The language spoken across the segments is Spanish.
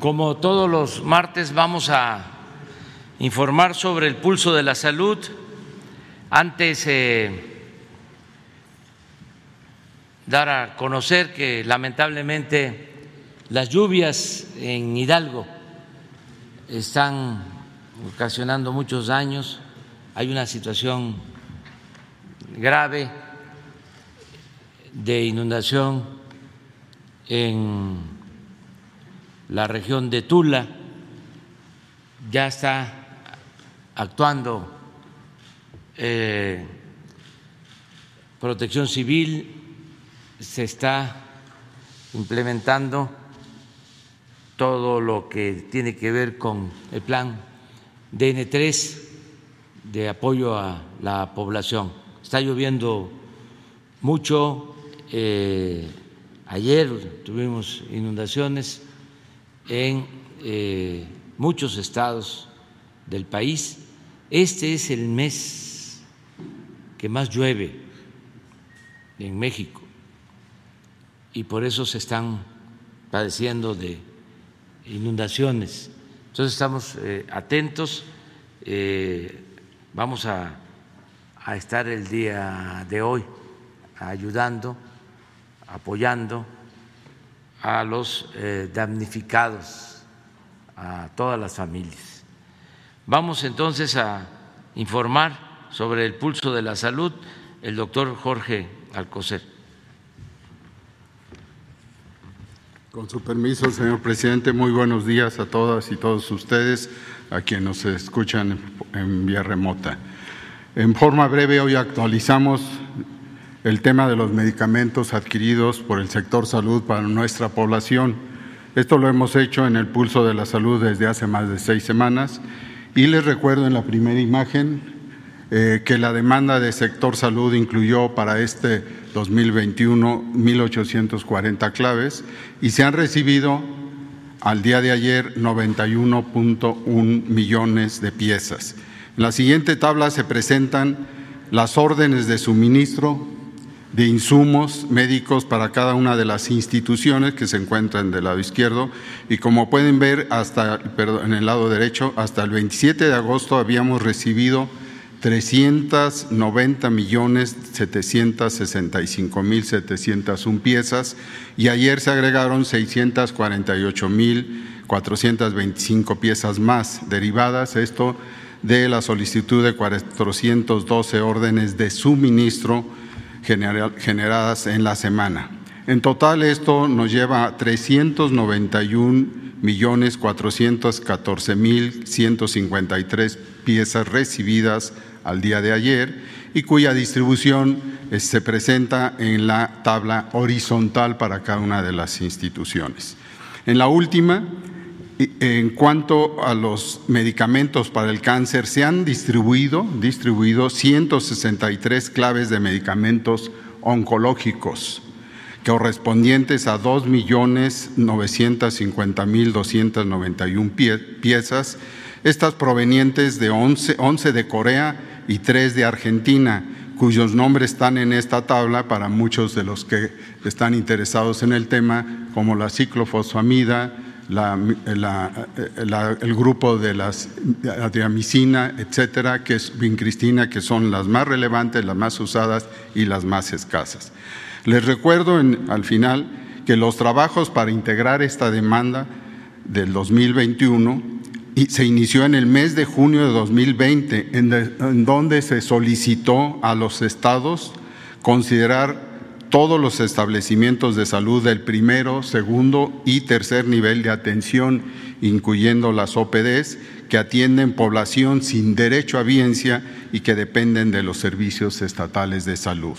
Como todos los martes vamos a informar sobre el pulso de la salud. Antes eh, dar a conocer que lamentablemente las lluvias en Hidalgo están ocasionando muchos daños, hay una situación grave de inundación en la región de Tula, ya está actuando eh, protección civil, se está implementando todo lo que tiene que ver con el plan DN3 de apoyo a la población. Está lloviendo mucho, eh, ayer tuvimos inundaciones en eh, muchos estados del país. Este es el mes que más llueve en México y por eso se están padeciendo de inundaciones. Entonces estamos eh, atentos, vamos a, estar el día de hoy ayudando, apoyando a los eh, damnificados, a todas las familias. Vamos entonces a informar sobre el pulso de la salud el doctor Jorge Alcocer. Con su permiso, señor presidente, muy buenos días a todas y todos ustedes, a quienes nos escuchan en vía remota. En forma breve, hoy actualizamos el tema de los medicamentos adquiridos por el sector salud para nuestra población. Esto lo hemos hecho en el pulso de la salud desde hace más de seis semanas y les recuerdo en la primera imagen eh, que la demanda de sector salud incluyó para este 2021 1.840 claves y se han recibido al día de ayer 91.1 millones de piezas. En la siguiente tabla se presentan las órdenes de suministro de insumos médicos para cada una de las instituciones que se encuentran del lado izquierdo. Y como pueden ver hasta en el lado derecho hasta el 27 de agosto habíamos recibido 390 millones 765 mil 701 piezas y ayer se agregaron 648 mil 425 piezas más derivadas, esto de la solicitud de 412 órdenes de suministro generadas en la semana. En total esto nos lleva a 391 millones 414 mil 153 piezas recibidas al día de ayer y cuya distribución eh, se presenta en la tabla horizontal para cada una de las instituciones. En la última, en cuanto a los medicamentos para el cáncer, se han distribuido, distribuido 163 claves de medicamentos oncológicos correspondientes a 2.950.291 piezas, estas provenientes de 11, 11 de Corea y tres de Argentina, cuyos nombres están en esta tabla para muchos de los que están interesados en el tema, como la ciclofosfamida, el grupo de las adriamicina, etcétera, que es vincristina, que son las más relevantes, las más usadas y las más escasas. Les recuerdo al final que los trabajos para integrar esta demanda del 2021 se inició en el mes de junio de 2020, en, donde se solicitó a los estados considerar todos los establecimientos de salud del primero, segundo y tercer nivel de atención, incluyendo las OPDs, que atienden población sin derecho a biencia y que dependen de los servicios estatales de salud.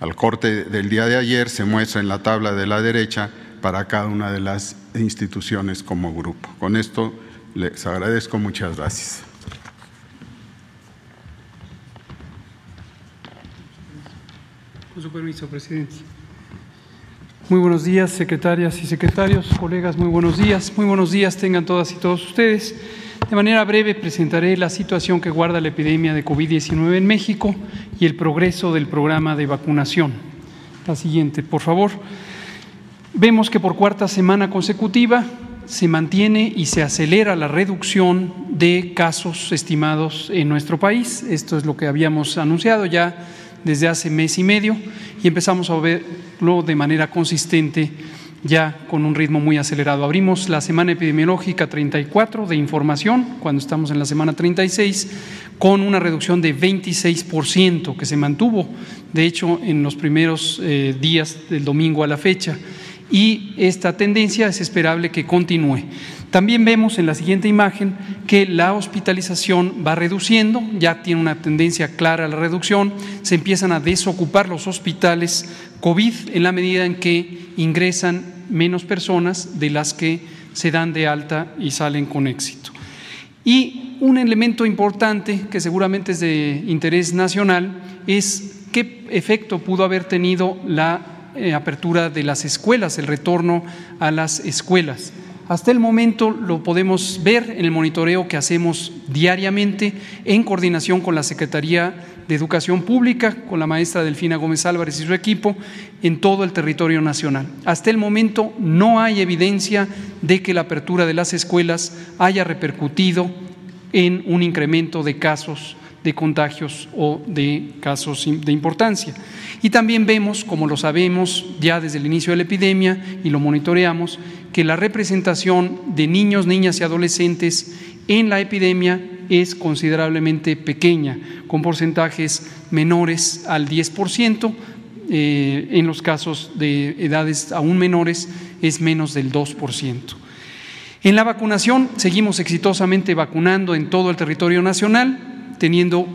Al corte del día de ayer se muestra en la tabla de la derecha para cada una de las instituciones como grupo. Con esto les agradezco, muchas gracias. Con su permiso, presidente. Muy buenos días, secretarias y secretarios, colegas, muy buenos días. Muy buenos días tengan todas y todos ustedes. De manera breve presentaré la situación que guarda la epidemia de COVID-19 en México y el progreso del programa de vacunación. La siguiente, por favor. Vemos que por cuarta semana consecutiva se mantiene y se acelera la reducción de casos estimados en nuestro país. Esto es lo que habíamos anunciado ya desde hace mes y medio y empezamos a verlo de manera consistente ya con un ritmo muy acelerado. Abrimos la semana epidemiológica 34 de información, cuando estamos en la semana 36, con una reducción de 26% que se mantuvo, de hecho, en los primeros eh, días del domingo a la fecha y esta tendencia es esperable que continúe. También vemos en la siguiente imagen que la hospitalización va reduciendo, ya tiene una tendencia clara a la reducción, se empiezan a desocupar los hospitales COVID en la medida en que ingresan menos personas de las que se dan de alta y salen con éxito. Y un elemento importante que seguramente es de interés nacional es qué efecto pudo haber tenido la eh, apertura de las escuelas, el retorno a las escuelas. Hasta el momento lo podemos ver en el monitoreo que hacemos diariamente en coordinación con la Secretaría de Educación Pública, con la maestra Delfina Gómez Álvarez y su equipo, en todo el territorio nacional. Hasta el momento no hay evidencia de que la apertura de las escuelas haya repercutido en un incremento de casos de contagios o de casos de importancia. Y también vemos, como lo sabemos ya desde el inicio de la epidemia y lo monitoreamos, que la representación de niños, niñas y adolescentes en la epidemia es considerablemente pequeña, con porcentajes menores al 10%, eh, en los casos de edades aún menores es menos del 2%. En la vacunación seguimos exitosamente vacunando en todo el territorio nacional, teniendo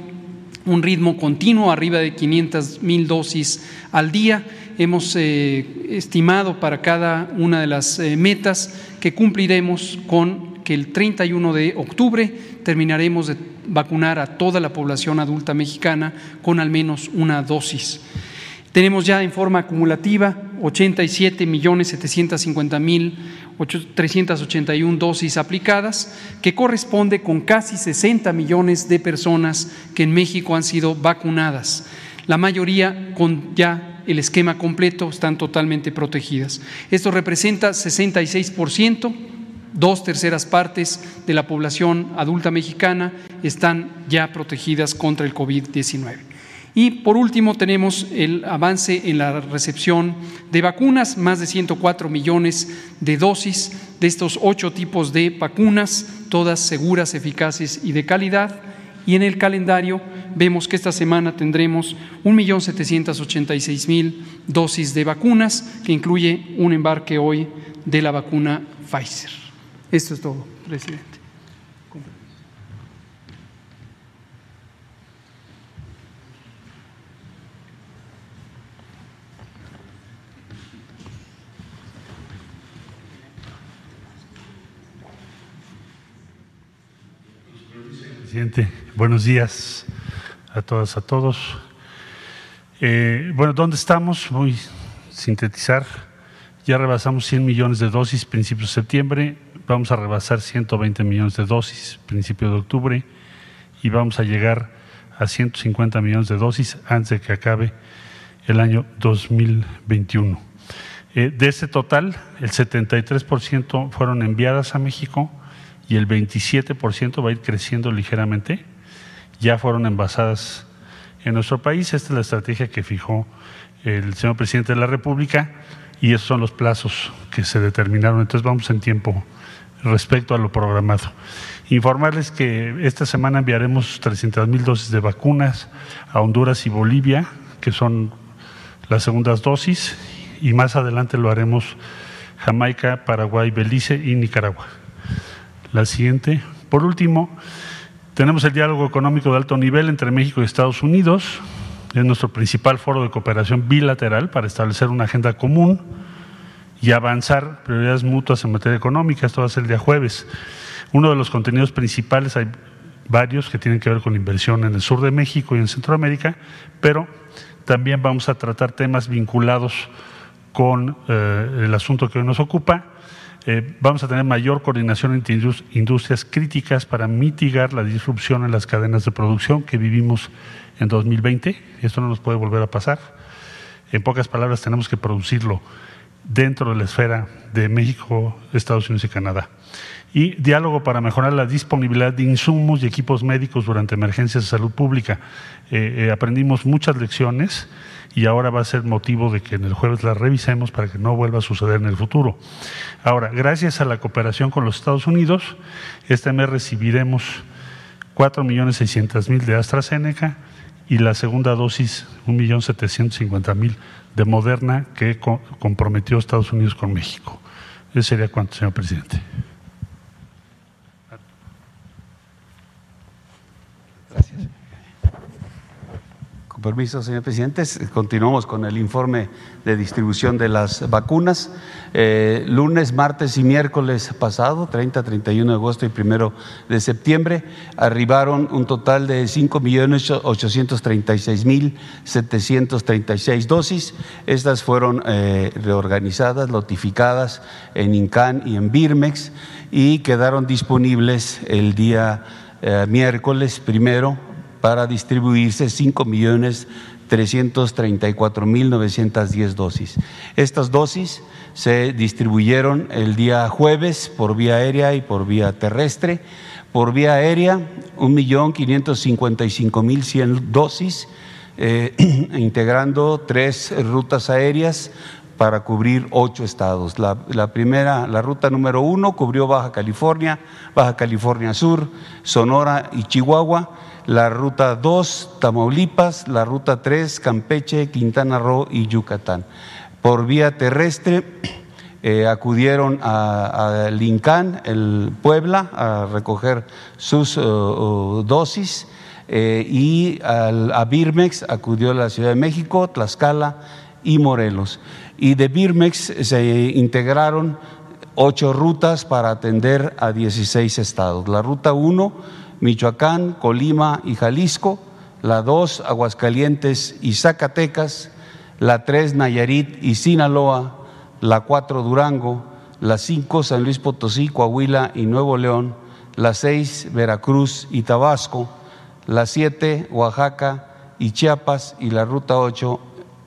un ritmo continuo, arriba de 500 mil dosis al día. Hemos eh, estimado para cada una de las eh, metas que cumpliremos con que el 31 de octubre terminaremos de vacunar a toda la población adulta mexicana con al menos una dosis. Tenemos ya en forma acumulativa 87 millones 750 mil 381 dosis aplicadas, que corresponde con casi 60 millones de personas que en México han sido vacunadas. La mayoría con ya el esquema completo están totalmente protegidas. Esto representa 66%, dos terceras partes de la población adulta mexicana están ya protegidas contra el COVID-19. Y por último tenemos el avance en la recepción de vacunas, más de 104 millones de dosis de estos ocho tipos de vacunas, todas seguras, eficaces y de calidad. Y en el calendario vemos que esta semana tendremos 1.786.000 dosis de vacunas, que incluye un embarque hoy de la vacuna Pfizer. Esto es todo, presidente. Presidente. Buenos días a todas, a todos. Eh, bueno, ¿dónde estamos? Voy a sintetizar. Ya rebasamos 100 millones de dosis principios de septiembre, vamos a rebasar 120 millones de dosis principio de octubre y vamos a llegar a 150 millones de dosis antes de que acabe el año 2021. Eh, de ese total, el 73% fueron enviadas a México, y el 27% va a ir creciendo ligeramente. Ya fueron envasadas en nuestro país. Esta es la estrategia que fijó el señor presidente de la República y esos son los plazos que se determinaron. Entonces vamos en tiempo respecto a lo programado. Informarles que esta semana enviaremos 300 mil dosis de vacunas a Honduras y Bolivia, que son las segundas dosis, y más adelante lo haremos Jamaica, Paraguay, Belice y Nicaragua. La siguiente. Por último, tenemos el diálogo económico de alto nivel entre México y Estados Unidos. Es nuestro principal foro de cooperación bilateral para establecer una agenda común y avanzar prioridades mutuas en materia económica. Esto va a ser el día jueves. Uno de los contenidos principales, hay varios que tienen que ver con inversión en el sur de México y en Centroamérica, pero también vamos a tratar temas vinculados con eh, el asunto que hoy nos ocupa, Eh, vamos a tener mayor coordinación entre industrias críticas para mitigar la disrupción en las cadenas de producción que vivimos en 2020. Esto no nos puede volver a pasar. En pocas palabras, tenemos que producirlo dentro de la esfera de México, Estados Unidos y Canadá. Y diálogo para mejorar la disponibilidad de insumos y equipos médicos durante emergencias de salud pública. Eh, eh, aprendimos muchas lecciones y ahora va a ser motivo de que en el jueves la revisemos para que no vuelva a suceder en el futuro. Ahora, gracias a la cooperación con los Estados Unidos, este mes recibiremos 4.600.000 de AstraZeneca y la segunda dosis 1.750.000 de Moderna que comprometió Estados Unidos con México. Eso sería cuánto, señor presidente. Permiso, señor presidente, continuamos con el informe de distribución de las vacunas. Eh, lunes, martes y miércoles pasado, 30, 31 de agosto y 1 de septiembre, arribaron un total de 5.836.736 dosis. Estas fueron eh, reorganizadas, notificadas en INCAN y en Birmex y quedaron disponibles el día eh, miércoles primero para distribuirse 5 millones 334 mil 910 dosis. Estas dosis se distribuyeron el día jueves por vía aérea y por vía terrestre. Por vía aérea, 1.555.100 dosis, eh, integrando tres rutas aéreas para cubrir ocho estados. La, primera, la ruta número uno cubrió Baja California, Baja California Sur, Sonora y Chihuahua la ruta 2 Tamaulipas, la ruta 3 Campeche, Quintana Roo y Yucatán. Por vía terrestre eh, acudieron a, a, Lincán, el Puebla, a recoger sus dosis eh, y a Birmex acudió la Ciudad de México, Tlaxcala y Morelos. Y de Birmex se integraron ocho rutas para atender a 16 estados. La ruta 1 Michoacán, Colima y Jalisco, la 2 Aguascalientes y Zacatecas, la 3 Nayarit y Sinaloa, la 4 Durango, la 5 San Luis Potosí, Coahuila y Nuevo León, la 6 Veracruz y Tabasco, la 7 Oaxaca y Chiapas y la ruta 8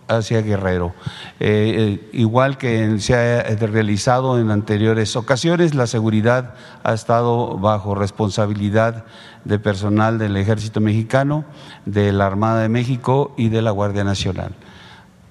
hacia Guerrero. Eh, eh, igual que se ha realizado en anteriores ocasiones, la seguridad ha estado bajo responsabilidad de personal del Ejército Mexicano, de la Armada de México y de la Guardia Nacional.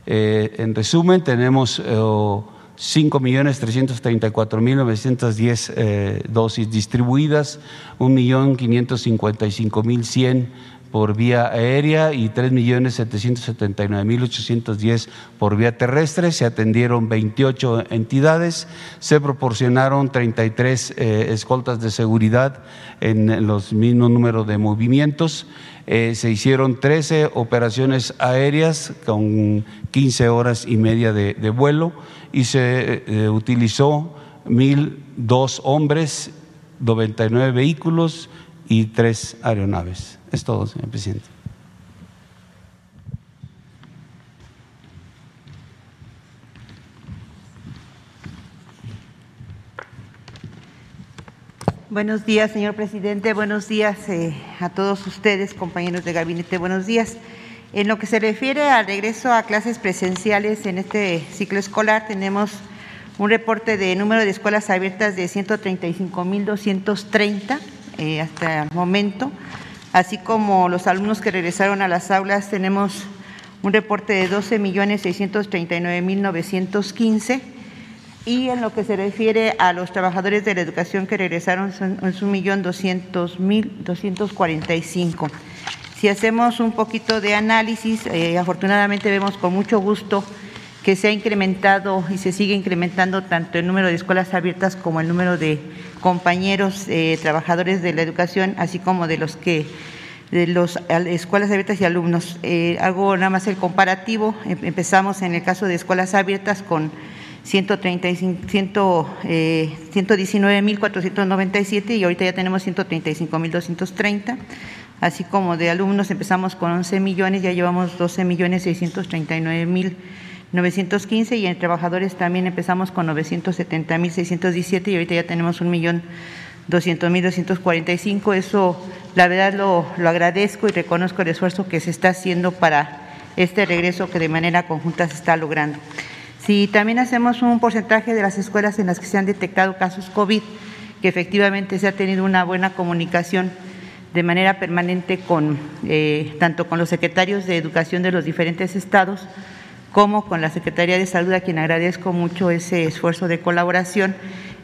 Eh, en resumen, tenemos 5.334.910 dosis distribuidas, 1.555.100 por vía aérea y 3.779.810 por vía terrestre. Se atendieron 28 entidades, se proporcionaron 33 eh, escoltas de seguridad en los mismos números de movimientos. Eh, se hicieron 13 operaciones aéreas con 15 horas y media de, vuelo y se eh, utilizó 1.002 hombres, 99 vehículos y 3 aeronaves. Es todo, señor presidente. Buenos días, señor presidente. Buenos días eh, a todos ustedes, compañeros de gabinete. Buenos días. En lo que se refiere al regreso a clases presenciales en este ciclo escolar, tenemos un reporte de número de escuelas abiertas de 135.230 eh, hasta el momento así como los alumnos que regresaron a las aulas, tenemos un reporte de 12.639.915 y en lo que se refiere a los trabajadores de la educación que regresaron son 1.200.245. Si hacemos un poquito de análisis, eh, afortunadamente vemos con mucho gusto que se ha incrementado y se sigue incrementando tanto el número de escuelas abiertas como el número de compañeros eh, trabajadores de la educación, así como de los que de las escuelas abiertas y alumnos. Eh, hago nada más el comparativo. Em, empezamos en el caso de escuelas abiertas con 135, eh, 119.497 y ahorita ya tenemos 135.230. Así como de alumnos empezamos con 11 millones, ya llevamos 12 millones 639 mil 915 y en trabajadores también empezamos con 970.617 y ahorita ya tenemos un millón 200.245. Eso, la verdad, lo, lo agradezco y reconozco el esfuerzo que se está haciendo para este regreso que de manera conjunta se está logrando. Si también hacemos un porcentaje de las escuelas en las que se han detectado casos COVID, que efectivamente se ha tenido una buena comunicación de manera permanente con eh, tanto con los secretarios de educación de los diferentes estados como con la Secretaría de Salud, a quien agradezco mucho ese esfuerzo de colaboración.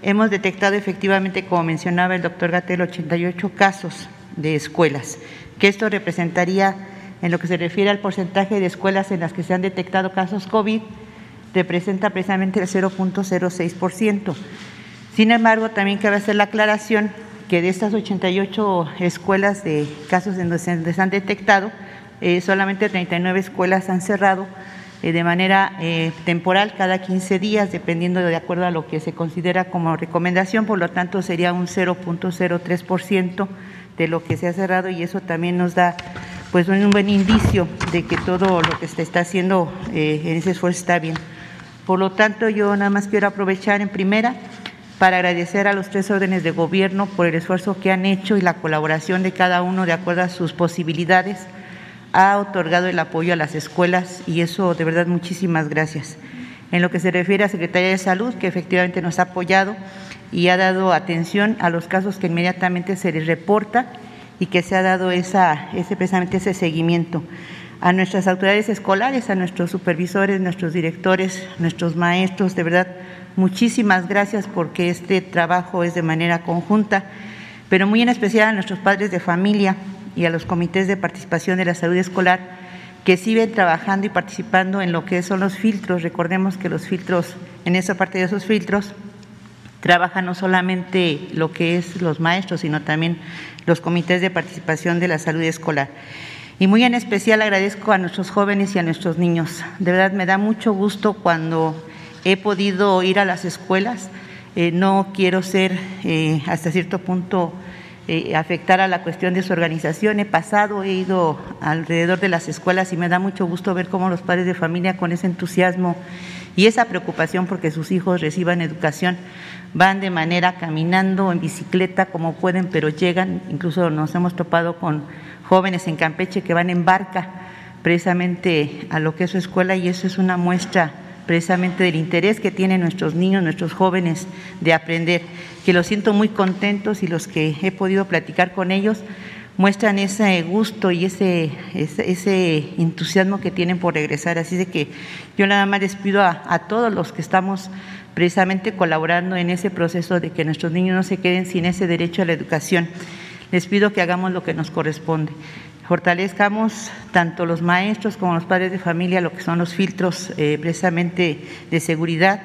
Hemos detectado efectivamente, como mencionaba el doctor Gatel, 88 casos de escuelas, que esto representaría, en lo que se refiere al porcentaje de escuelas en las que se han detectado casos COVID, representa precisamente el 0.06%. Sin embargo, también cabe hacer la aclaración que de estas 88 escuelas de casos en donde se han detectado, eh, solamente 39 escuelas han cerrado de manera eh, temporal cada 15 días, dependiendo de acuerdo a lo que se considera como recomendación, por lo tanto sería un 0.03% de lo que se ha cerrado y eso también nos da pues un buen indicio de que todo lo que se está haciendo eh, en ese esfuerzo está bien. Por lo tanto, yo nada más quiero aprovechar en primera para agradecer a los tres órdenes de gobierno por el esfuerzo que han hecho y la colaboración de cada uno de acuerdo a sus posibilidades ha otorgado el apoyo a las escuelas y eso de verdad muchísimas gracias. En lo que se refiere a Secretaría de Salud, que efectivamente nos ha apoyado y ha dado atención a los casos que inmediatamente se les reporta y que se ha dado esa, ese, precisamente ese seguimiento. A nuestras autoridades escolares, a nuestros supervisores, nuestros directores, nuestros maestros, de verdad, muchísimas gracias porque este trabajo es de manera conjunta, pero muy en especial a nuestros padres de familia, y a los comités de participación de la salud escolar que siguen trabajando y participando en lo que son los filtros. Recordemos que los filtros, en esa parte de esos filtros, trabajan no solamente lo que es los maestros, sino también los comités de participación de la salud escolar. Y muy en especial agradezco a nuestros jóvenes y a nuestros niños. De verdad me da mucho gusto cuando he podido ir a las escuelas. Eh, no quiero ser eh, hasta cierto punto eh, afectar a la cuestión de su organización. He pasado, he ido alrededor de las escuelas y me da mucho gusto ver cómo los padres de familia con ese entusiasmo y esa preocupación porque sus hijos reciban educación van de manera caminando, en bicicleta, como pueden, pero llegan, incluso nos hemos topado con jóvenes en Campeche que van en barca precisamente a lo que es su escuela y eso es una muestra precisamente del interés que tienen nuestros niños, nuestros jóvenes de aprender que los siento muy contentos y los que he podido platicar con ellos muestran ese gusto y ese, ese, entusiasmo que tienen por regresar. Así de que yo nada más les pido a, a todos los que estamos precisamente colaborando en ese proceso de que nuestros niños no se queden sin ese derecho a la educación. Les pido que hagamos lo que nos corresponde. Fortalezcamos tanto los maestros como los padres de familia lo que son los filtros eh, precisamente de seguridad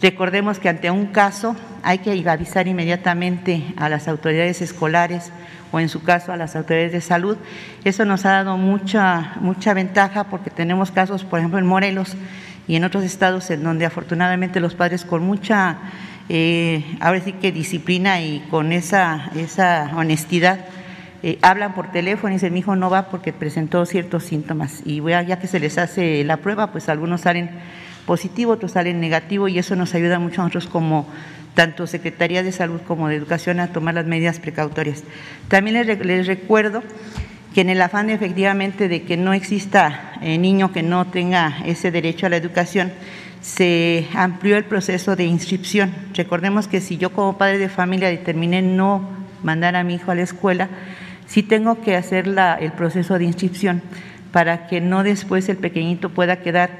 Recordemos que ante un caso hay que avisar inmediatamente a las autoridades escolares o en su caso a las autoridades de salud. Eso nos ha dado mucha, mucha ventaja porque tenemos casos, por ejemplo, en Morelos y en otros estados en donde afortunadamente los padres con mucha, eh, ahora sí que disciplina y con esa, esa honestidad, eh, hablan por teléfono y dicen, mi hijo no va porque presentó ciertos síntomas. Y ya que se les hace la prueba, pues algunos salen positivo, otros salen negativo y eso nos ayuda mucho a nosotros como tanto Secretaría de Salud como de Educación a tomar las medidas precautorias. También les, recuerdo que en el afán efectivamente de que no exista eh, niño que no tenga ese derecho a la educación, se amplió el proceso de inscripción. Recordemos que si yo como padre de familia determiné no mandar a mi hijo a la escuela, sí tengo que hacer el proceso de inscripción para que no después el pequeñito pueda quedar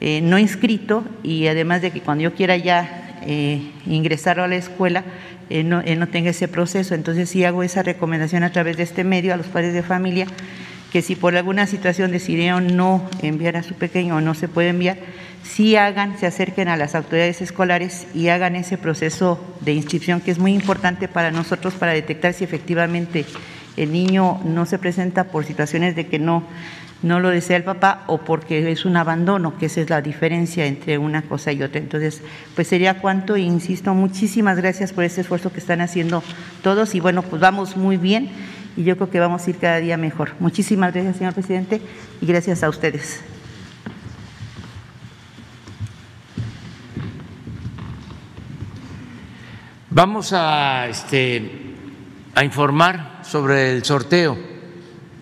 eh, no inscrito y además de que cuando yo quiera ya eh, ingresar a la escuela, eh, no, no tenga ese proceso. Entonces sí hago esa recomendación a través de este medio a los padres de familia que si por alguna situación decidieron no enviar a su pequeño o no se puede enviar, sí hagan, se acerquen a las autoridades escolares y hagan ese proceso de inscripción que es muy importante para nosotros para detectar si efectivamente el niño no se presenta por situaciones de que no, no lo desea el papá o porque es un abandono, que esa es la diferencia entre una cosa y otra. Entonces, pues sería cuanto, insisto, muchísimas gracias por este esfuerzo que están haciendo todos y bueno, pues vamos muy bien y yo creo que vamos a ir cada día mejor. Muchísimas gracias, señor presidente, y gracias a ustedes. Vamos a, este, a informar sobre el sorteo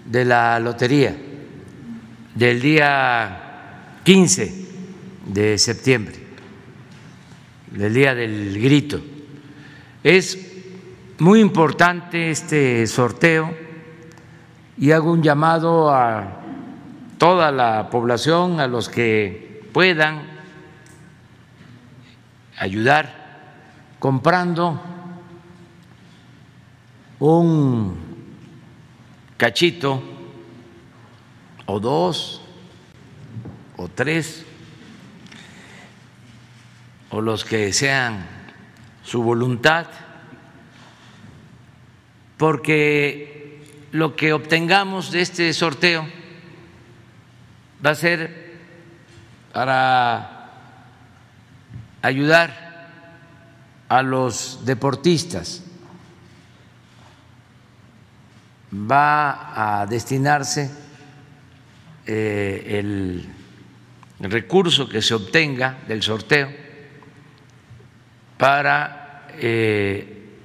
de la lotería del día 15 de septiembre, del día del grito. Es muy importante este sorteo y hago un llamado a toda la población, a los que puedan ayudar comprando un cachito o dos o tres o los que sean su voluntad, porque lo que obtengamos de este sorteo va a ser para ayudar a los deportistas. Va a destinarse eh, el recurso que se obtenga del sorteo para eh,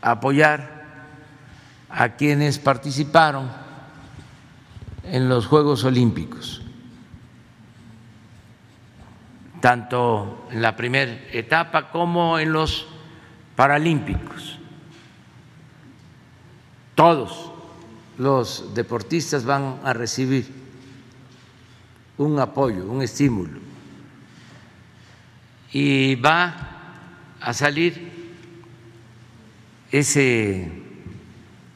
apoyar a quienes participaron en los Juegos Olímpicos tanto en la primera etapa como en los Paralímpicos. Todos los deportistas van a recibir un apoyo, un estímulo. Y va a salir ese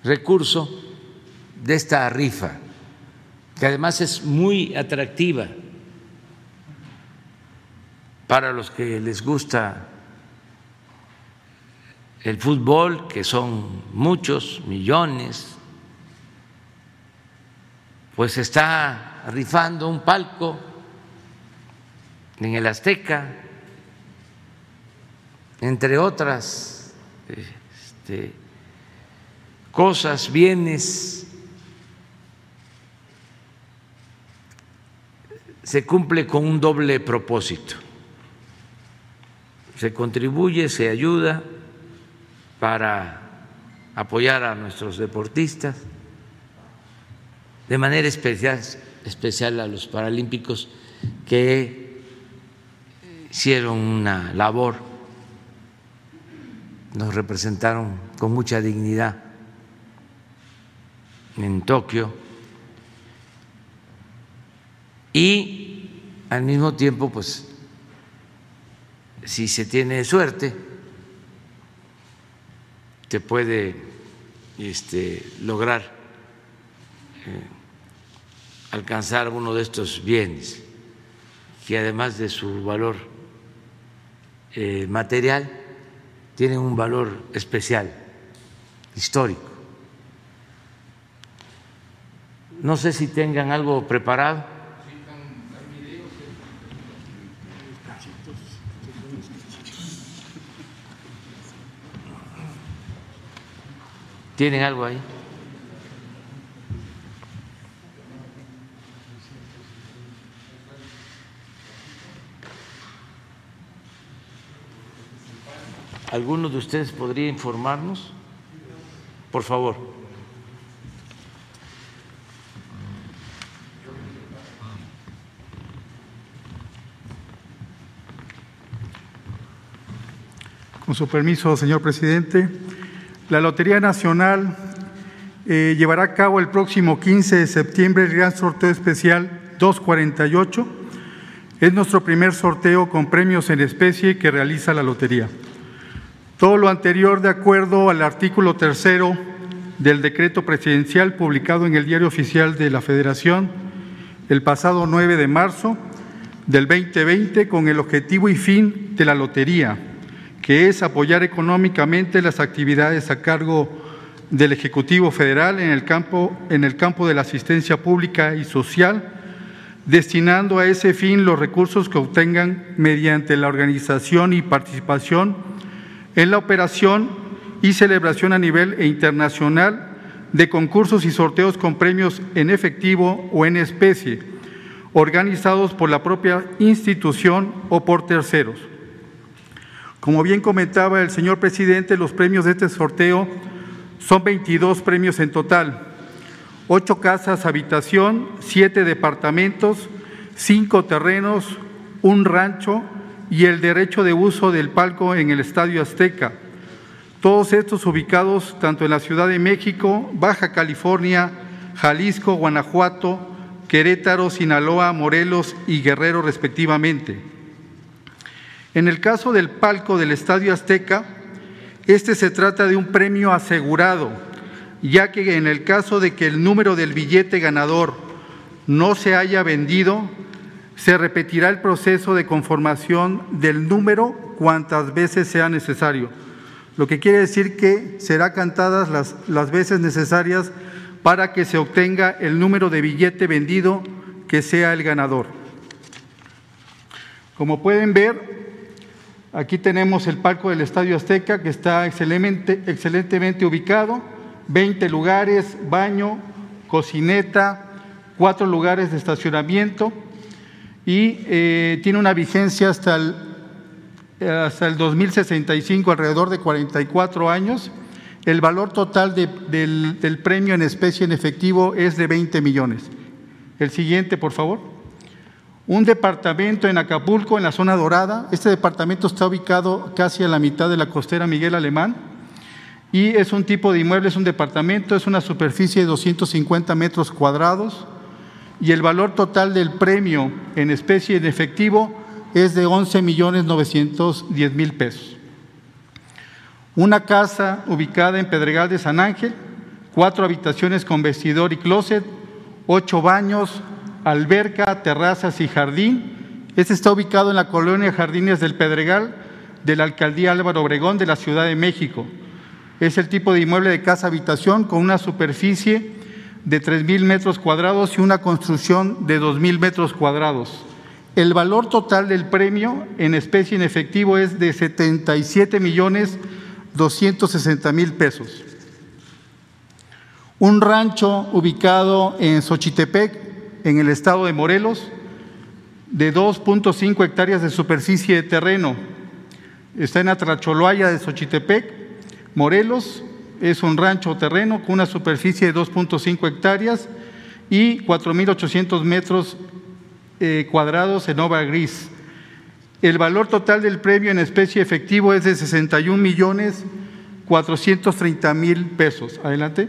recurso de esta rifa, que además es muy atractiva para los que les gusta el fútbol, que son muchos millones, pues está rifando un palco en el Azteca, entre otras este, cosas, bienes, se cumple con un doble propósito. Se contribuye, se ayuda para apoyar a nuestros deportistas, de manera especial, especial a los paralímpicos que hicieron una labor, nos representaron con mucha dignidad en Tokio y al mismo tiempo pues si se tiene suerte, se puede este, lograr eh, alcanzar uno de estos bienes, que además de su valor eh, material, tienen un valor especial, histórico. No sé si tengan algo preparado. ¿Tienen algo ahí? ¿Alguno de ustedes podría informarnos? Por favor. Con su permiso, señor presidente. La Lotería Nacional eh, llevará a cabo el próximo 15 de septiembre el gran sorteo especial 248. Es nuestro primer sorteo con premios en especie que realiza la Lotería. Todo lo anterior de acuerdo al artículo tercero del decreto presidencial publicado en el Diario Oficial de la Federación el pasado 9 de marzo del 2020 con el objetivo y fin de la lotería que es apoyar económicamente las actividades a cargo del Ejecutivo Federal en el campo, en el campo de la asistencia pública y social, destinando a ese fin los recursos que obtengan mediante la organización y participación en la operación y celebración a nivel e internacional de concursos y sorteos con premios en efectivo o en especie, organizados por la propia institución o por terceros. Como bien comentaba el señor presidente, los premios de este sorteo son 22 premios en total, ocho casas habitación, siete departamentos, cinco terrenos, un rancho y el derecho de uso del palco en el Estadio Azteca. Todos estos ubicados tanto en la Ciudad de México, Baja California, Jalisco, Guanajuato, Querétaro, Sinaloa, Morelos y Guerrero respectivamente. En el caso del palco del Estadio Azteca, este se trata de un premio asegurado, ya que en el caso de que el número del billete ganador no se haya vendido, se repetirá el proceso de conformación del número cuantas veces sea necesario, lo que quiere decir que será cantadas las, las veces necesarias para que se obtenga el número de billete vendido que sea el ganador. Como pueden ver, aquí tenemos el palco del Estadio Azteca que está excelente, excelentemente ubicado, 20 lugares, baño, cocineta, cuatro lugares de estacionamiento, y eh, tiene una vigencia hasta el, hasta el 2065, alrededor de 44 años. El valor total del, del premio en especie en efectivo es de 20 millones. El siguiente, por favor. Un departamento en Acapulco, en la zona dorada. Este departamento está ubicado casi a la mitad de la costera Miguel Alemán y es un tipo de inmueble, es un departamento, es una superficie de 250 metros cuadrados y el valor total del premio en especie en efectivo es de 11 millones 910 mil pesos. Una casa ubicada en Pedregal de San Ángel, cuatro habitaciones con vestidor y closet, ocho baños, alberca, terrazas y jardín. Este está ubicado en la colonia Jardines del Pedregal de la alcaldía Álvaro Obregón de la Ciudad de México. Es el tipo de inmueble de casa habitación con una superficie de 3.000 metros cuadrados y una construcción de 2.000 metros cuadrados. El valor total del premio en especie en efectivo es de 77 millones 260 mil pesos. Un rancho ubicado en Xochitepec, en el estado de Morelos, de 2.5 hectáreas de superficie de terreno. Está en Atracholoaya de Xochitepec, Morelos, es un rancho terreno con una superficie de 2.5 hectáreas y 4.800 metros eh, cuadrados en obra gris. El valor total del premio en especie efectivo es de 61 millones 430 mil pesos. Adelante.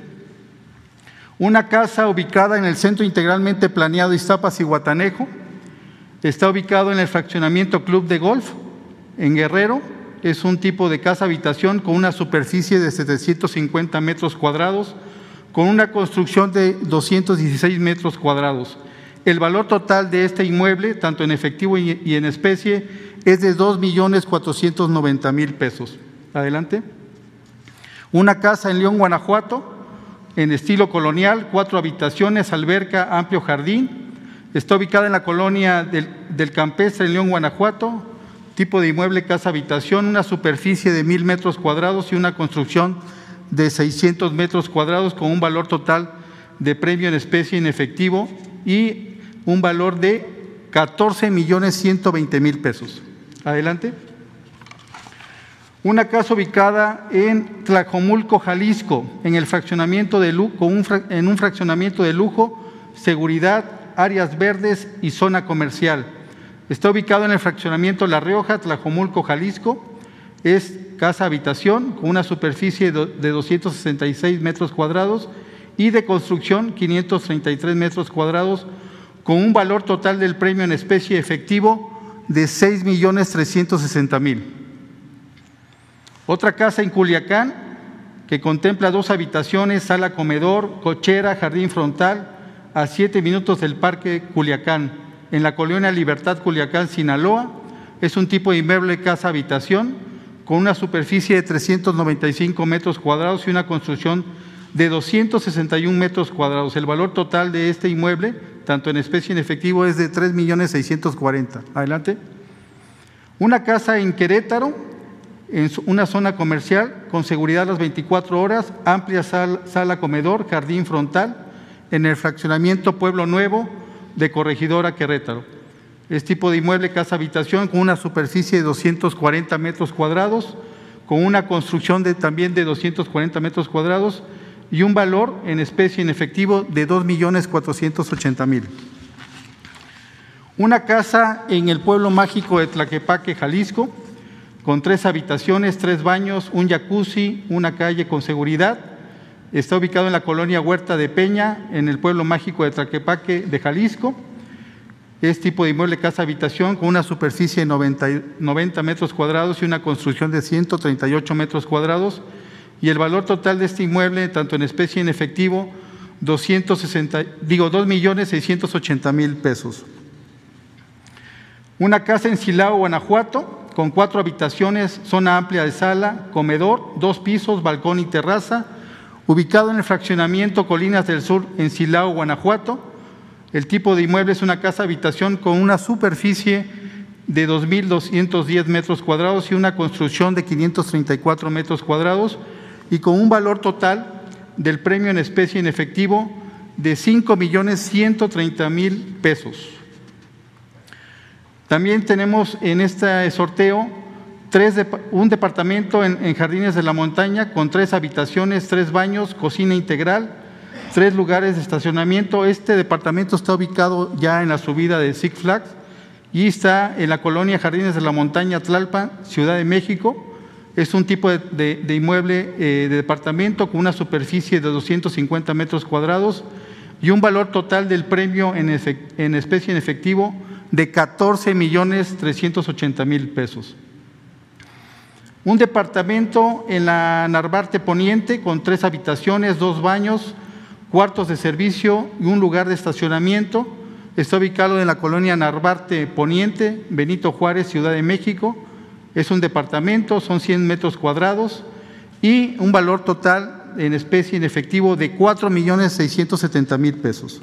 Una casa ubicada en el centro integralmente planeado Iztapas y Guatanejo. Está ubicado en el fraccionamiento Club de Golf en Guerrero es un tipo de casa habitación con una superficie de 750 metros cuadrados, con una construcción de 216 metros cuadrados. El valor total de este inmueble, tanto en efectivo y en especie, es de 2.490.000 pesos. Adelante. Una casa en León, Guanajuato, en estilo colonial, cuatro habitaciones, alberca, amplio jardín. Está ubicada en la colonia del, del Campestre, en León, Guanajuato tipo de inmueble, casa, habitación, una superficie de mil metros cuadrados y una construcción de 600 metros cuadrados con un valor total de premio en especie en efectivo y un valor de 14 millones 120 mil pesos. Adelante. Una casa ubicada en Tlajomulco, Jalisco, en el fraccionamiento de lujo, en un fraccionamiento de lujo, seguridad, áreas verdes y zona comercial Está ubicado en el fraccionamiento La Rioja, Tlajomulco, Jalisco. Es casa habitación con una superficie de 266 metros cuadrados y de construcción 533 metros cuadrados con un valor total del premio en especie efectivo de 6 millones 360 mil. Otra casa en Culiacán que contempla dos habitaciones, sala comedor, cochera, jardín frontal a siete minutos del Parque Culiacán en la colonia Libertad, Culiacán, Sinaloa. Es un tipo de inmueble casa-habitación con una superficie de 395 metros cuadrados y una construcción de 261 metros cuadrados. El valor total de este inmueble, tanto en especie y en efectivo, es de 3.640.000. Adelante. Una casa en Querétaro, en una zona comercial, con seguridad las 24 horas, amplia sala comedor, jardín frontal, en el fraccionamiento Pueblo Nuevo, de Corregidora Querétaro. Es tipo de inmueble casa habitación con una superficie de 240 metros cuadrados, con una construcción de, también de 240 metros cuadrados y un valor en especie en efectivo de 2.480.000. Una casa en el pueblo mágico de Tlaquepaque, Jalisco, con tres habitaciones, tres baños, un jacuzzi, una calle con seguridad. Está ubicado en la colonia Huerta de Peña, en el pueblo mágico de Tlaquepaque de Jalisco. Es tipo de inmueble casa habitación con una superficie de 90, 90 metros cuadrados y una construcción de 138 metros cuadrados. Y el valor total de este inmueble, tanto en especie y en efectivo, 260, digo, 2.680.000 pesos. Una casa en Silao, Guanajuato, con cuatro habitaciones, zona amplia de sala, comedor, dos pisos, balcón y terraza, ubicado en el fraccionamiento Colinas del Sur en Silao, Guanajuato. El tipo de inmueble es una casa habitación con una superficie de 2.210 metros cuadrados y una construcción de 534 metros cuadrados y con un valor total del premio en especie en efectivo de 5.130.000 pesos. También tenemos en este sorteo un departamento en, Jardines de la Montaña con tres habitaciones, tres baños, cocina integral, tres lugares de estacionamiento. Este departamento está ubicado ya en la subida de Six Flags y está en la colonia Jardines de la Montaña, Tlalpan, Ciudad de México. Es un tipo de, inmueble eh, de departamento con una superficie de 250 metros cuadrados y un valor total del premio en especie en efectivo de 14 millones 380 mil pesos. Un departamento en la Narvarte Poniente con tres habitaciones, dos baños, cuartos de servicio y un lugar de estacionamiento. Está ubicado en la colonia Narvarte Poniente, Benito Juárez, Ciudad de México. Es un departamento, son 100 metros cuadrados y un valor total en especie en efectivo de 4 millones 670 mil pesos.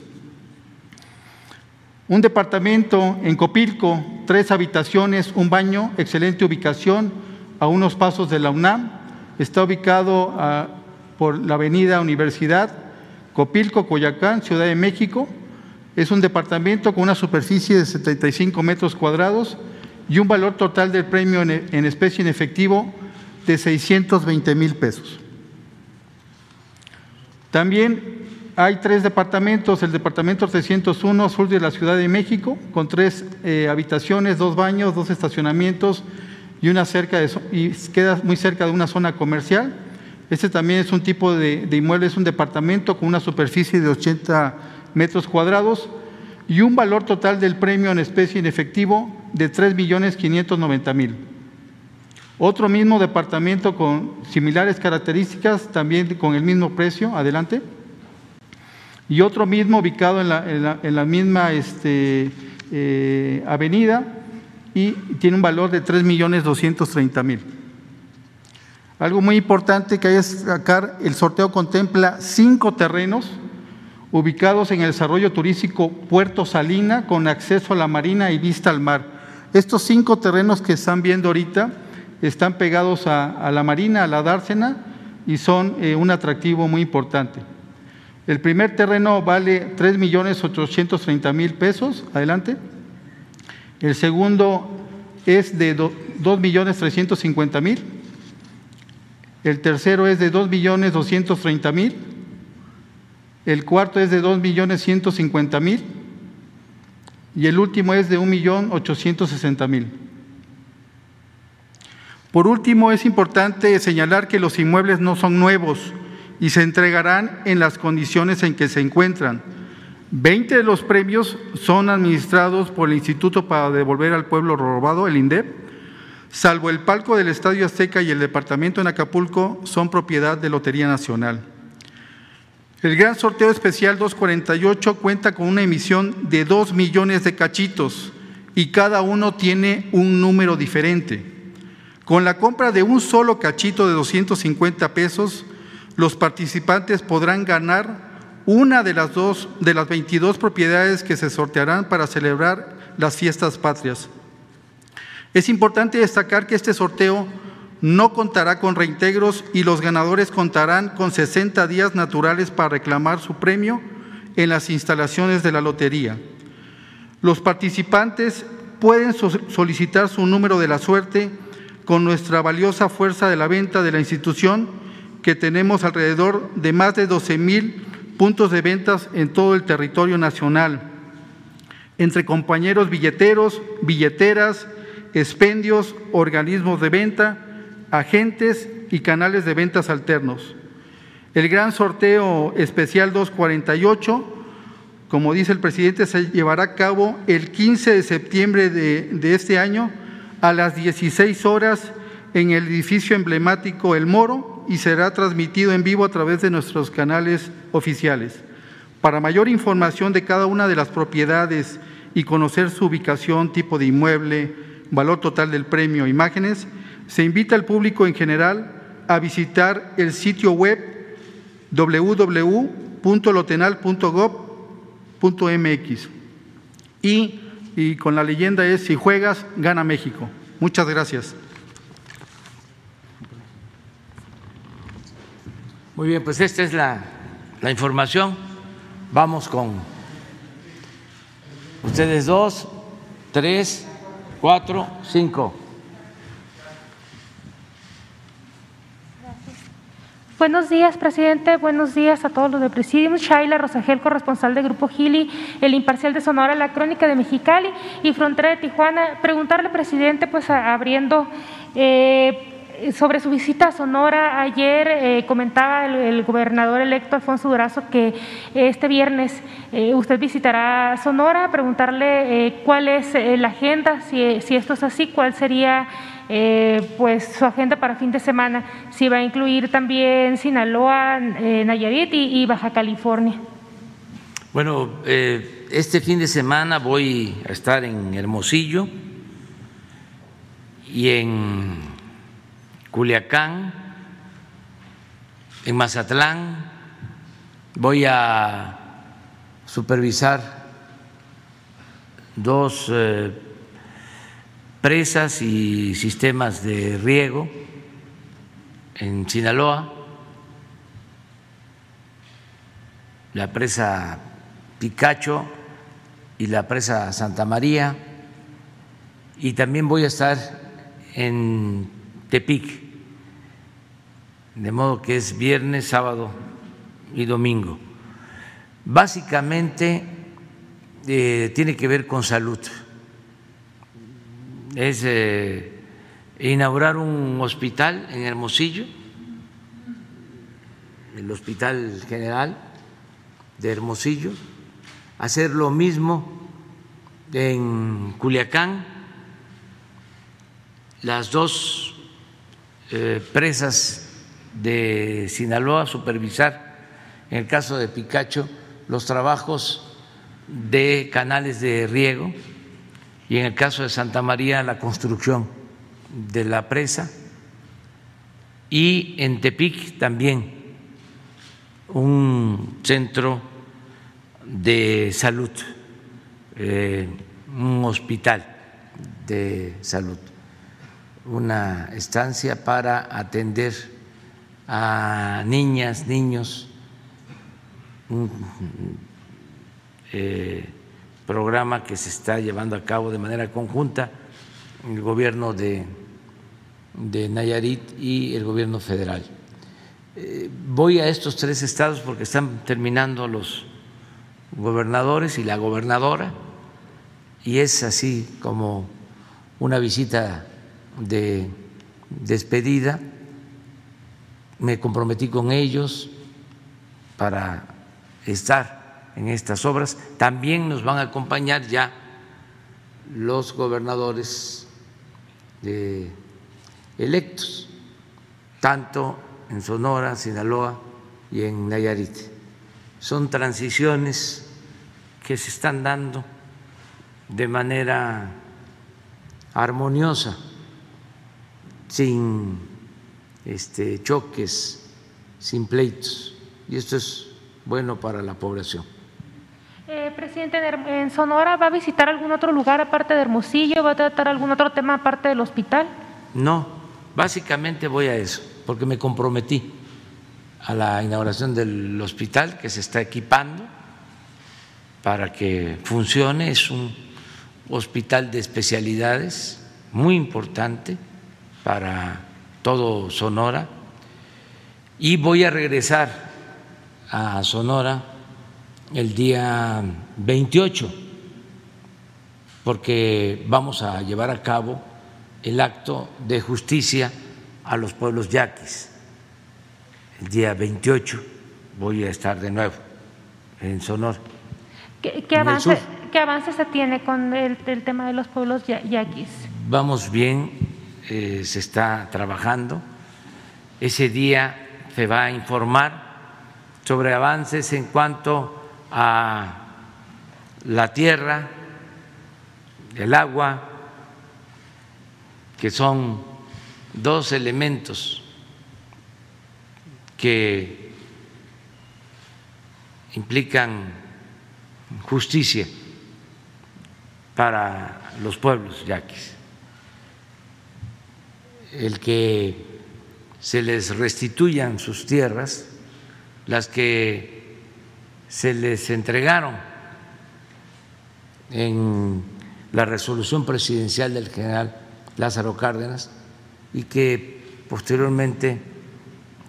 Un departamento en Copilco, tres habitaciones, un baño, excelente ubicación, a unos pasos de la UNAM. Está ubicado uh, por la avenida Universidad, Copilco, Coyacán, Ciudad de México. Es un departamento con una superficie de 75 metros cuadrados y un valor total del premio en, en especie en efectivo de 620 mil pesos. También hay tres departamentos, el departamento 301 sur de la Ciudad de México, con tres eh, habitaciones, dos baños, dos estacionamientos y una cerca de, y queda muy cerca de una zona comercial. Este también es un tipo de, de inmueble, es un departamento con una superficie de 80 metros cuadrados y un valor total del premio en especie en efectivo de 3.590.000. Otro mismo departamento con similares características, también con el mismo precio, adelante y otro mismo ubicado en la, en la, en la misma este, eh, avenida y tiene un valor de 3.230.000. Algo muy importante que hay es sacar, el sorteo contempla cinco terrenos ubicados en el desarrollo turístico Puerto Salina con acceso a la marina y vista al mar. Estos cinco terrenos que están viendo ahorita están pegados a, a la marina, a la dársena y son eh, un atractivo muy importante. El primer terreno vale 3.830.000 pesos. Adelante. El segundo es de 2.350.000. El tercero es de 2.230.000. El cuarto es de 2.150.000. Y el último es de 1.860.000. Por último, es importante señalar que los inmuebles no son nuevos y se entregarán en las condiciones en que se encuentran. Veinte de los premios son administrados por el Instituto para Devolver al Pueblo Robado, el INDEP, salvo el palco del Estadio Azteca y el departamento en Acapulco son propiedad de Lotería Nacional. El gran sorteo especial 248 cuenta con una emisión de 2 millones de cachitos y cada uno tiene un número diferente. Con la compra de un solo cachito de 250 pesos, los participantes podrán ganar una de las dos de las 22 propiedades que se sortearán para celebrar las fiestas patrias. Es importante destacar que este sorteo no contará con reintegros y los ganadores contarán con 60 días naturales para reclamar su premio en las instalaciones de la lotería. Los participantes pueden solicitar su número de la suerte con nuestra valiosa fuerza de la venta de la institución, que tenemos alrededor de más de 12 mil puntos de ventas en todo el territorio nacional, entre compañeros billeteros, billeteras, expendios, organismos de venta, agentes y canales de ventas alternos. El gran sorteo especial 248, como dice el presidente, se llevará a cabo el 15 de septiembre de, este año a las 16 horas en el edificio emblemático El Moro y será transmitido en vivo a través de nuestros canales oficiales. Para mayor información de cada una de las propiedades y conocer su ubicación, tipo de inmueble, valor total del premio, imágenes, se invita al público en general a visitar el sitio web www.lotenal.gov.mx y, y con la leyenda es si juegas, gana México. Muchas gracias. Muy bien, pues esta es la, la información. Vamos con ustedes dos, tres, cuatro, cinco. Buenos días, presidente. Buenos días a todos los de Presidium. Shaila Rosagel, corresponsal del Grupo Gili, El Imparcial de Sonora, La Crónica de Mexicali y Frontera de Tijuana. Preguntarle, presidente, pues abriendo eh, sobre su visita a Sonora. Ayer eh, comentaba el, gobernador electo Alfonso Durazo que este viernes eh, usted visitará Sonora. Preguntarle cuál es la agenda, si, si esto es así, cuál sería eh, pues su agenda para fin de semana, si va a incluir también Sinaloa, eh, Nayarit y, Baja California. Bueno, eh, este fin de semana voy a estar en Hermosillo y en Culiacán, en Mazatlán, voy a supervisar dos presas y sistemas de riego en Sinaloa, la presa Picacho y la presa Santa María, y también voy a estar en Tepic, de modo que es viernes, sábado y domingo. Básicamente eh, tiene que ver con salud es eh, inaugurar un hospital en Hermosillo, el Hospital General de Hermosillo, hacer lo mismo en Culiacán, las dos presas de Sinaloa, supervisar, en el caso de Picacho, los trabajos de canales de riego y en el caso de Santa María la construcción de la presa. Y en Tepic también un centro de salud, eh, un hospital de salud, una estancia para atender a niñas, niños, eh, programa que se está llevando a cabo de manera conjunta el gobierno de, de Nayarit y el gobierno federal. Eh, voy a estos tres estados porque están terminando los gobernadores y la gobernadora y es así como una visita de despedida. Me comprometí con ellos para estar en estas obras. También nos van a acompañar ya los gobernadores electos, tanto en Sonora, Sinaloa y en Nayarit. Son transiciones que se están dando de manera armoniosa, sin este, choques, sin pleitos. Y esto es bueno para la población. Eh, presidente, ¿en Sonora va a visitar algún otro lugar aparte de Hermosillo? ¿Va a tratar algún otro tema aparte del hospital? No, básicamente voy a eso, porque me comprometí a la inauguración del hospital que se está equipando para que funcione. Es un hospital de especialidades muy importante para todo Sonora y voy a regresar a Sonora el día 28 porque vamos a llevar a cabo el acto de justicia a los pueblos yaquis. El día 28 voy a estar de nuevo en Sonora. ¿Qué, qué avance, ¿qué avance se tiene con el, el, tema de los pueblos yaquis? Vamos bien, eh, se está trabajando. Ese día se va a informar sobre avances en cuanto a la tierra, el agua, que son dos elementos que implican justicia para los pueblos yaquis. El que se les restituyan sus tierras, las que se les entregaron en la resolución presidencial del general Lázaro Cárdenas y que posteriormente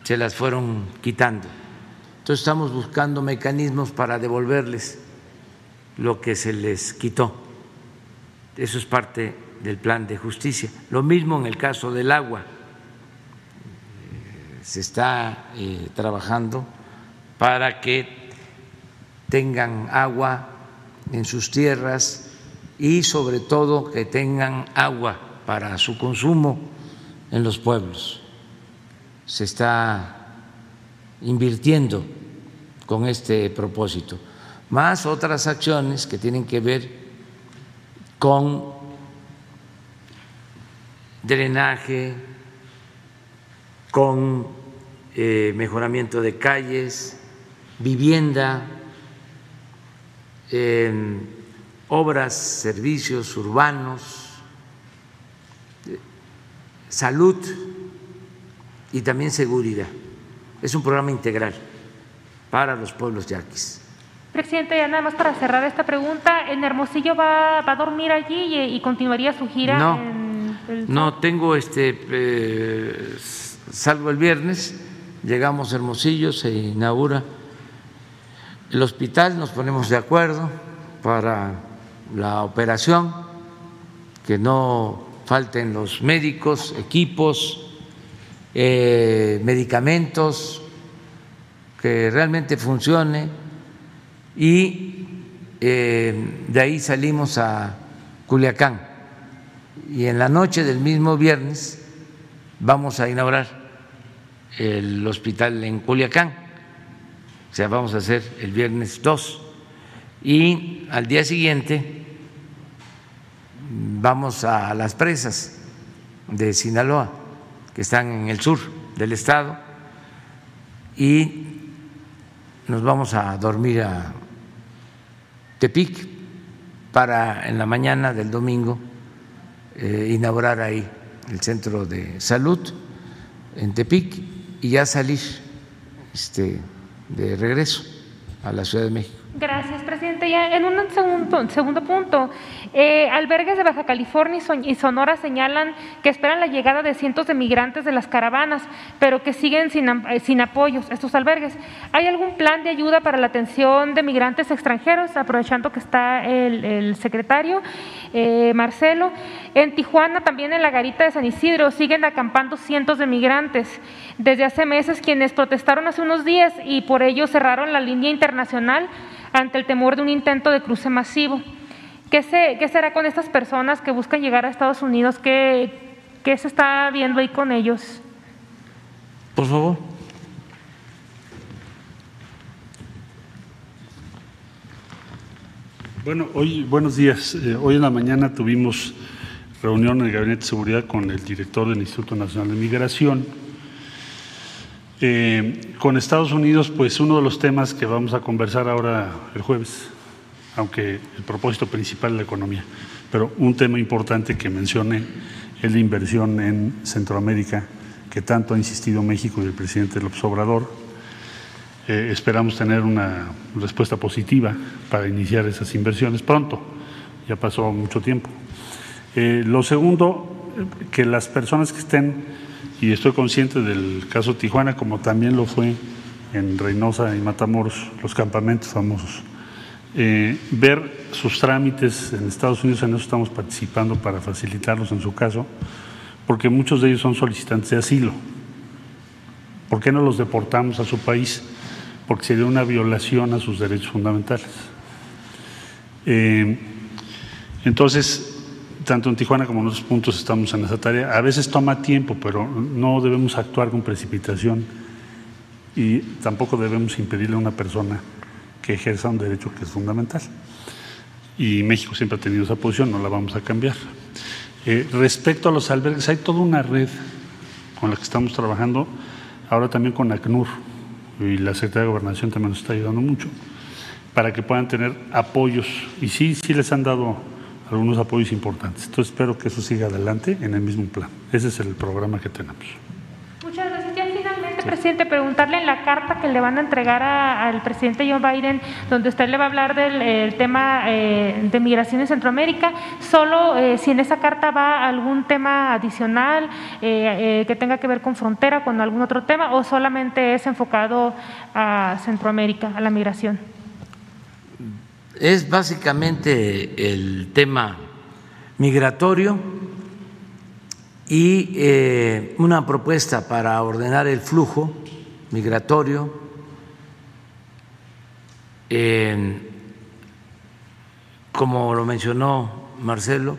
se las fueron quitando. Entonces estamos buscando mecanismos para devolverles lo que se les quitó. Eso es parte del plan de justicia. Lo mismo en el caso del agua. Se está eh, trabajando para que tengan agua en sus tierras y sobre todo que tengan agua para su consumo en los pueblos. Se está invirtiendo con este propósito, más otras acciones que tienen que ver con drenaje, con eh, mejoramiento de calles, vivienda, eh, obras, servicios urbanos, salud y también seguridad. Es un programa integral para los pueblos yaquis. Presidente, ya nada más para cerrar esta pregunta, ¿en Hermosillo va, va a dormir allí y, y, continuaría su gira? No, en el... no tengo este, eh, salvo el viernes, llegamos a Hermosillo, se inaugura el hospital, nos ponemos de acuerdo para la operación, que no falten los médicos, equipos, eh, medicamentos, que realmente funcione. Y eh, de ahí salimos a Culiacán y en la noche del mismo viernes vamos a inaugurar el hospital en Culiacán, o sea, vamos a hacer el viernes 2 y al día siguiente vamos a las presas de Sinaloa, que están en el sur del estado, y nos vamos a dormir a Tepic para en la mañana del domingo eh, inaugurar ahí el centro de salud en Tepic y ya salir este, de regreso a la Ciudad de México. Gracias, presidente. Ya en un segundo, segundo punto, eh, albergues de Baja California y Sonora señalan que esperan la llegada de cientos de migrantes de las caravanas, pero que siguen sin, sin apoyos estos albergues. ¿Hay algún plan de ayuda para la atención de migrantes extranjeros? Aprovechando que está el, el secretario eh, Marcelo. En Tijuana, también en la garita de San Isidro, siguen acampando cientos de migrantes. Desde hace meses, quienes protestaron hace unos días y por ello cerraron la línea internacional ante el temor de un intento de cruce masivo. ¿Qué, se, qué será con estas personas que buscan llegar a Estados Unidos? ¿Qué, ¿Qué, se está viendo ahí con ellos? Por favor. Bueno, hoy, buenos días. Eh, hoy en la mañana tuvimos reunión en el Gabinete de Seguridad con el director del Instituto Nacional de Migración. Eh, con Estados Unidos, pues uno de los temas que vamos a conversar ahora el jueves, aunque el propósito principal es la economía, pero un tema importante que mencioné es la inversión en Centroamérica, que tanto ha insistido México y el presidente López Obrador. Eh, esperamos tener una respuesta positiva para iniciar esas inversiones pronto. ya pasó mucho tiempo. Eh, lo segundo, que las personas que estén, y estoy consciente del caso Tijuana, como también lo fue en Reynosa y Matamoros, los campamentos famosos, eh, ver sus trámites en Estados Unidos, en eso estamos participando para facilitarlos en su caso, porque muchos de ellos son solicitantes de asilo. ¿Por qué no los deportamos a su país? Porque sería una violación a sus derechos fundamentales. Eh, entonces, tanto en Tijuana como en otros puntos estamos en esa tarea. A veces toma tiempo, pero no debemos actuar con precipitación y tampoco debemos impedirle a una persona que ejerza un derecho que es fundamental. Y México siempre ha tenido esa posición, no la vamos a cambiar. Eh, respecto a los albergues, hay toda una red con la que estamos trabajando, ahora también con ACNUR, y la Secretaría de Gobernación también nos está ayudando mucho, para que puedan tener apoyos. Y sí, sí les han dado algunos apoyos importantes. Entonces espero que eso siga adelante en el mismo plan. Ese es el programa que tenemos. Presidente, preguntarle en la carta que le van a entregar al presidente Joe Biden, donde usted le va a hablar del eh, tema eh, de migración en Centroamérica, solo eh, si en esa carta va algún tema adicional que tenga que ver con frontera, con algún otro tema, o solamente es enfocado a Centroamérica, a la migración. Es básicamente el tema migratorio y eh, una propuesta para ordenar el flujo migratorio como lo mencionó Marcelo,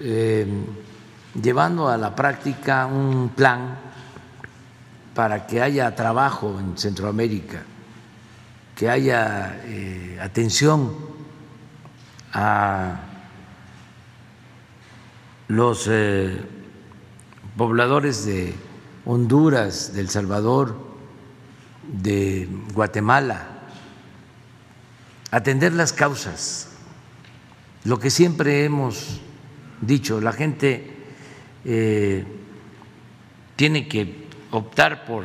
eh, llevando a la práctica un plan para que haya trabajo en Centroamérica que haya eh, atención a los eh, pobladores de Honduras, de El Salvador, de Guatemala, atender las causas, lo que siempre hemos dicho, la gente eh, tiene que optar por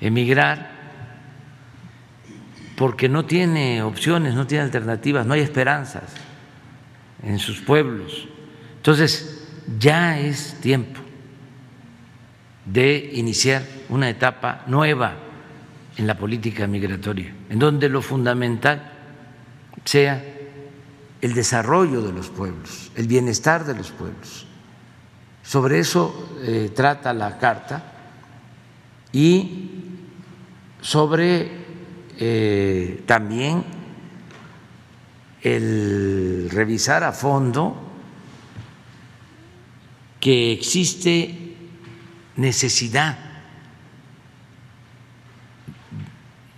emigrar porque no tiene opciones, no tiene alternativas, no hay esperanzas en sus pueblos. Entonces, ya es tiempo de iniciar una etapa nueva en la política migratoria, en donde lo fundamental sea el desarrollo de los pueblos, el bienestar de los pueblos. Sobre eso eh, trata la carta y sobre eh, también el revisar a fondo que existe necesidad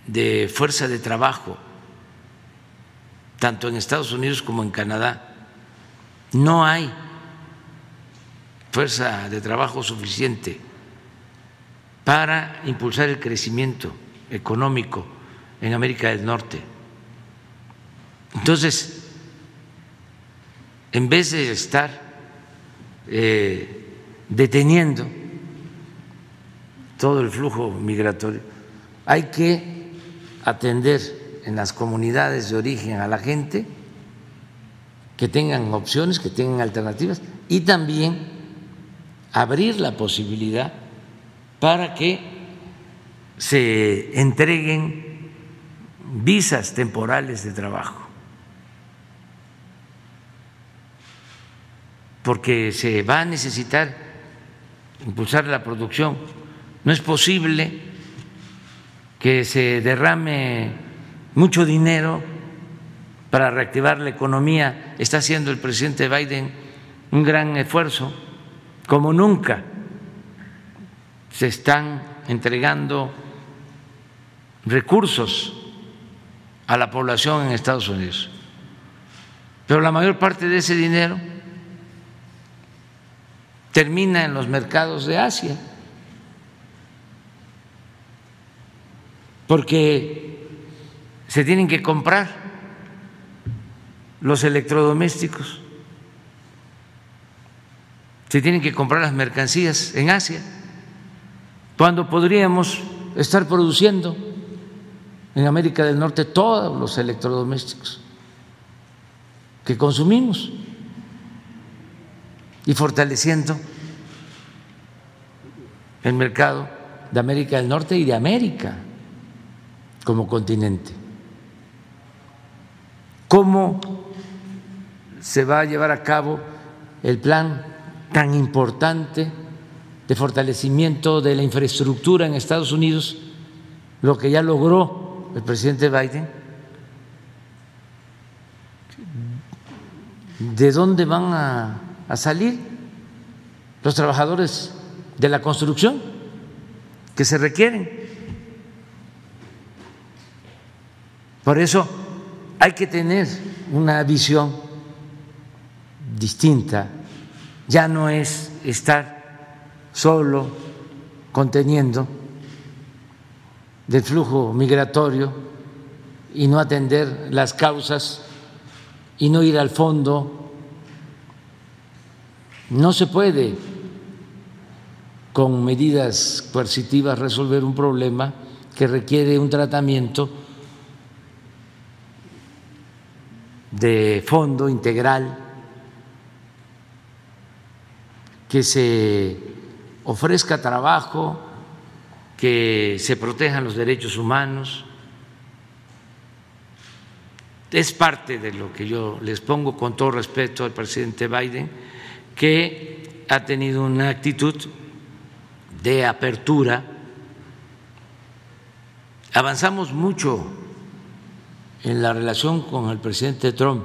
de fuerza de trabajo, tanto en Estados Unidos como en Canadá. No hay fuerza de trabajo suficiente para impulsar el crecimiento económico en América del Norte. Entonces, en vez de estar eh, deteniendo todo el flujo migratorio, hay que atender en las comunidades de origen a la gente que tengan opciones, que tengan alternativas y también abrir la posibilidad para que se entreguen visas temporales de trabajo, porque se va a necesitar impulsar la producción. No es posible que se derrame mucho dinero para reactivar la economía. Está haciendo el presidente Biden un gran esfuerzo, como nunca se están entregando recursos a la población en Estados Unidos. Pero la mayor parte de ese dinero termina en los mercados de Asia, porque se tienen que comprar los electrodomésticos, se tienen que comprar las mercancías en Asia, cuando podríamos estar produciendo en América del Norte todos los electrodomésticos. que consumimos y fortaleciendo el mercado de América del Norte y de América como continente. ¿Cómo se va a llevar a cabo el plan tan importante de fortalecimiento de la infraestructura en Estados Unidos, lo que ya logró el presidente Biden? ¿De dónde van a, a salir los trabajadores de la construcción que se requieren? Por eso hay que tener una visión distinta, ya no es estar solo conteniendo del flujo migratorio y no atender las causas y no ir al fondo. No se puede con medidas coercitivas resolver un problema que requiere un tratamiento de fondo integral que se ofrezca trabajo, que se protejan los derechos humanos. Es parte de lo que yo les pongo con todo respeto al presidente Biden, que ha tenido una actitud de apertura. Avanzamos mucho en la relación con el presidente Trump.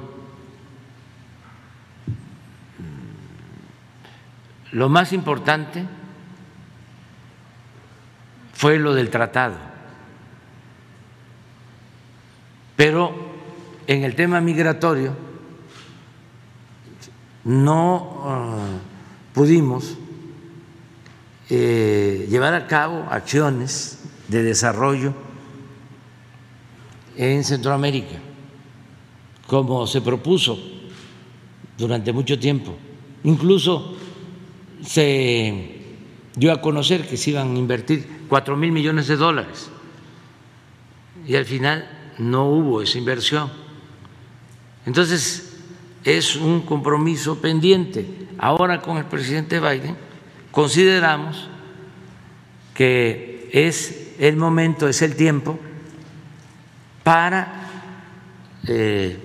Lo más importante fue lo del tratado, pero en el tema migratorio no ah, pudimos eh, llevar a cabo acciones de desarrollo en Centroamérica, como se propuso durante mucho tiempo. Incluso se dio a conocer que se iban a invertir cuatro mil millones de dólares y al final no hubo esa inversión. Entonces, es un compromiso pendiente. Ahora con el presidente Biden consideramos que es el momento, es el tiempo para, eh,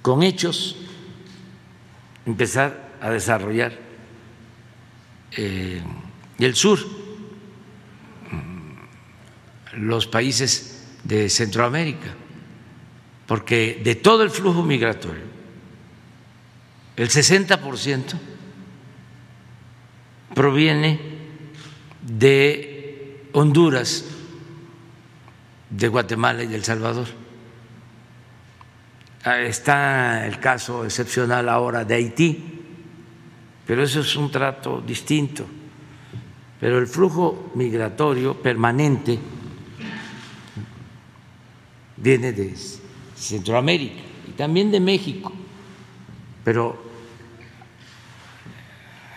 con hechos, empezar a desarrollar eh, el sur, los países de Centroamérica, porque de todo el flujo migratorio, el 60% proviene de Honduras de Guatemala y de El Salvador. Ah, está el caso excepcional ahora de Haití, pero eso es un trato distinto. Pero el flujo migratorio permanente viene de Centroamérica y también de México, pero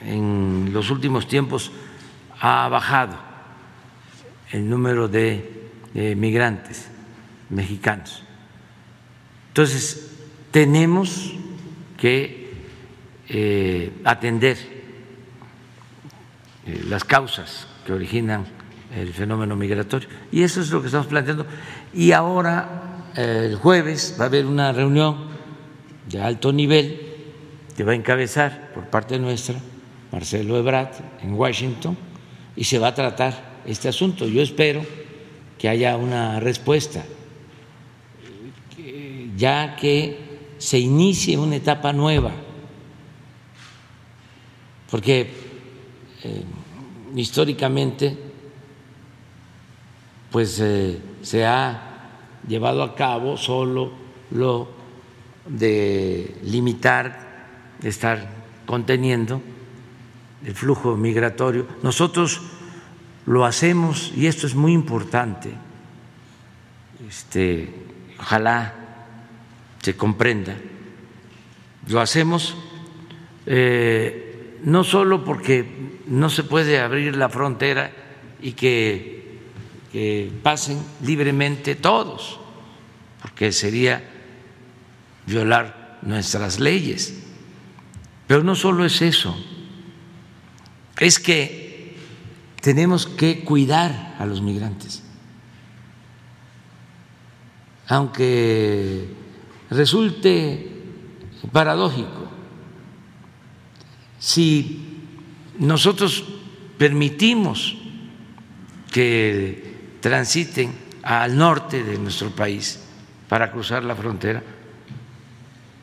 en los últimos tiempos ha bajado el número de migrantes mexicanos. Entonces, tenemos que eh, atender eh, las causas que originan el fenómeno migratorio. Y eso es lo que estamos planteando. Y ahora, eh, el jueves, va a haber una reunión de alto nivel que va a encabezar por parte nuestra Marcelo Ebrard en Washington y se va a tratar este asunto. Yo espero que haya una respuesta, ya que se inicie una etapa nueva, porque eh, históricamente pues eh, se ha llevado a cabo solo lo de limitar, estar conteniendo el flujo migratorio. Nosotros lo hacemos, y esto es muy importante, este, ojalá se comprenda, lo hacemos eh, no solo porque no se puede abrir la frontera y que, que pasen libremente todos, porque sería violar nuestras leyes. Pero no solo es eso, es que tenemos que cuidar a los migrantes. Aunque resulte paradójico, si nosotros permitimos que transiten al norte de nuestro país para cruzar la frontera,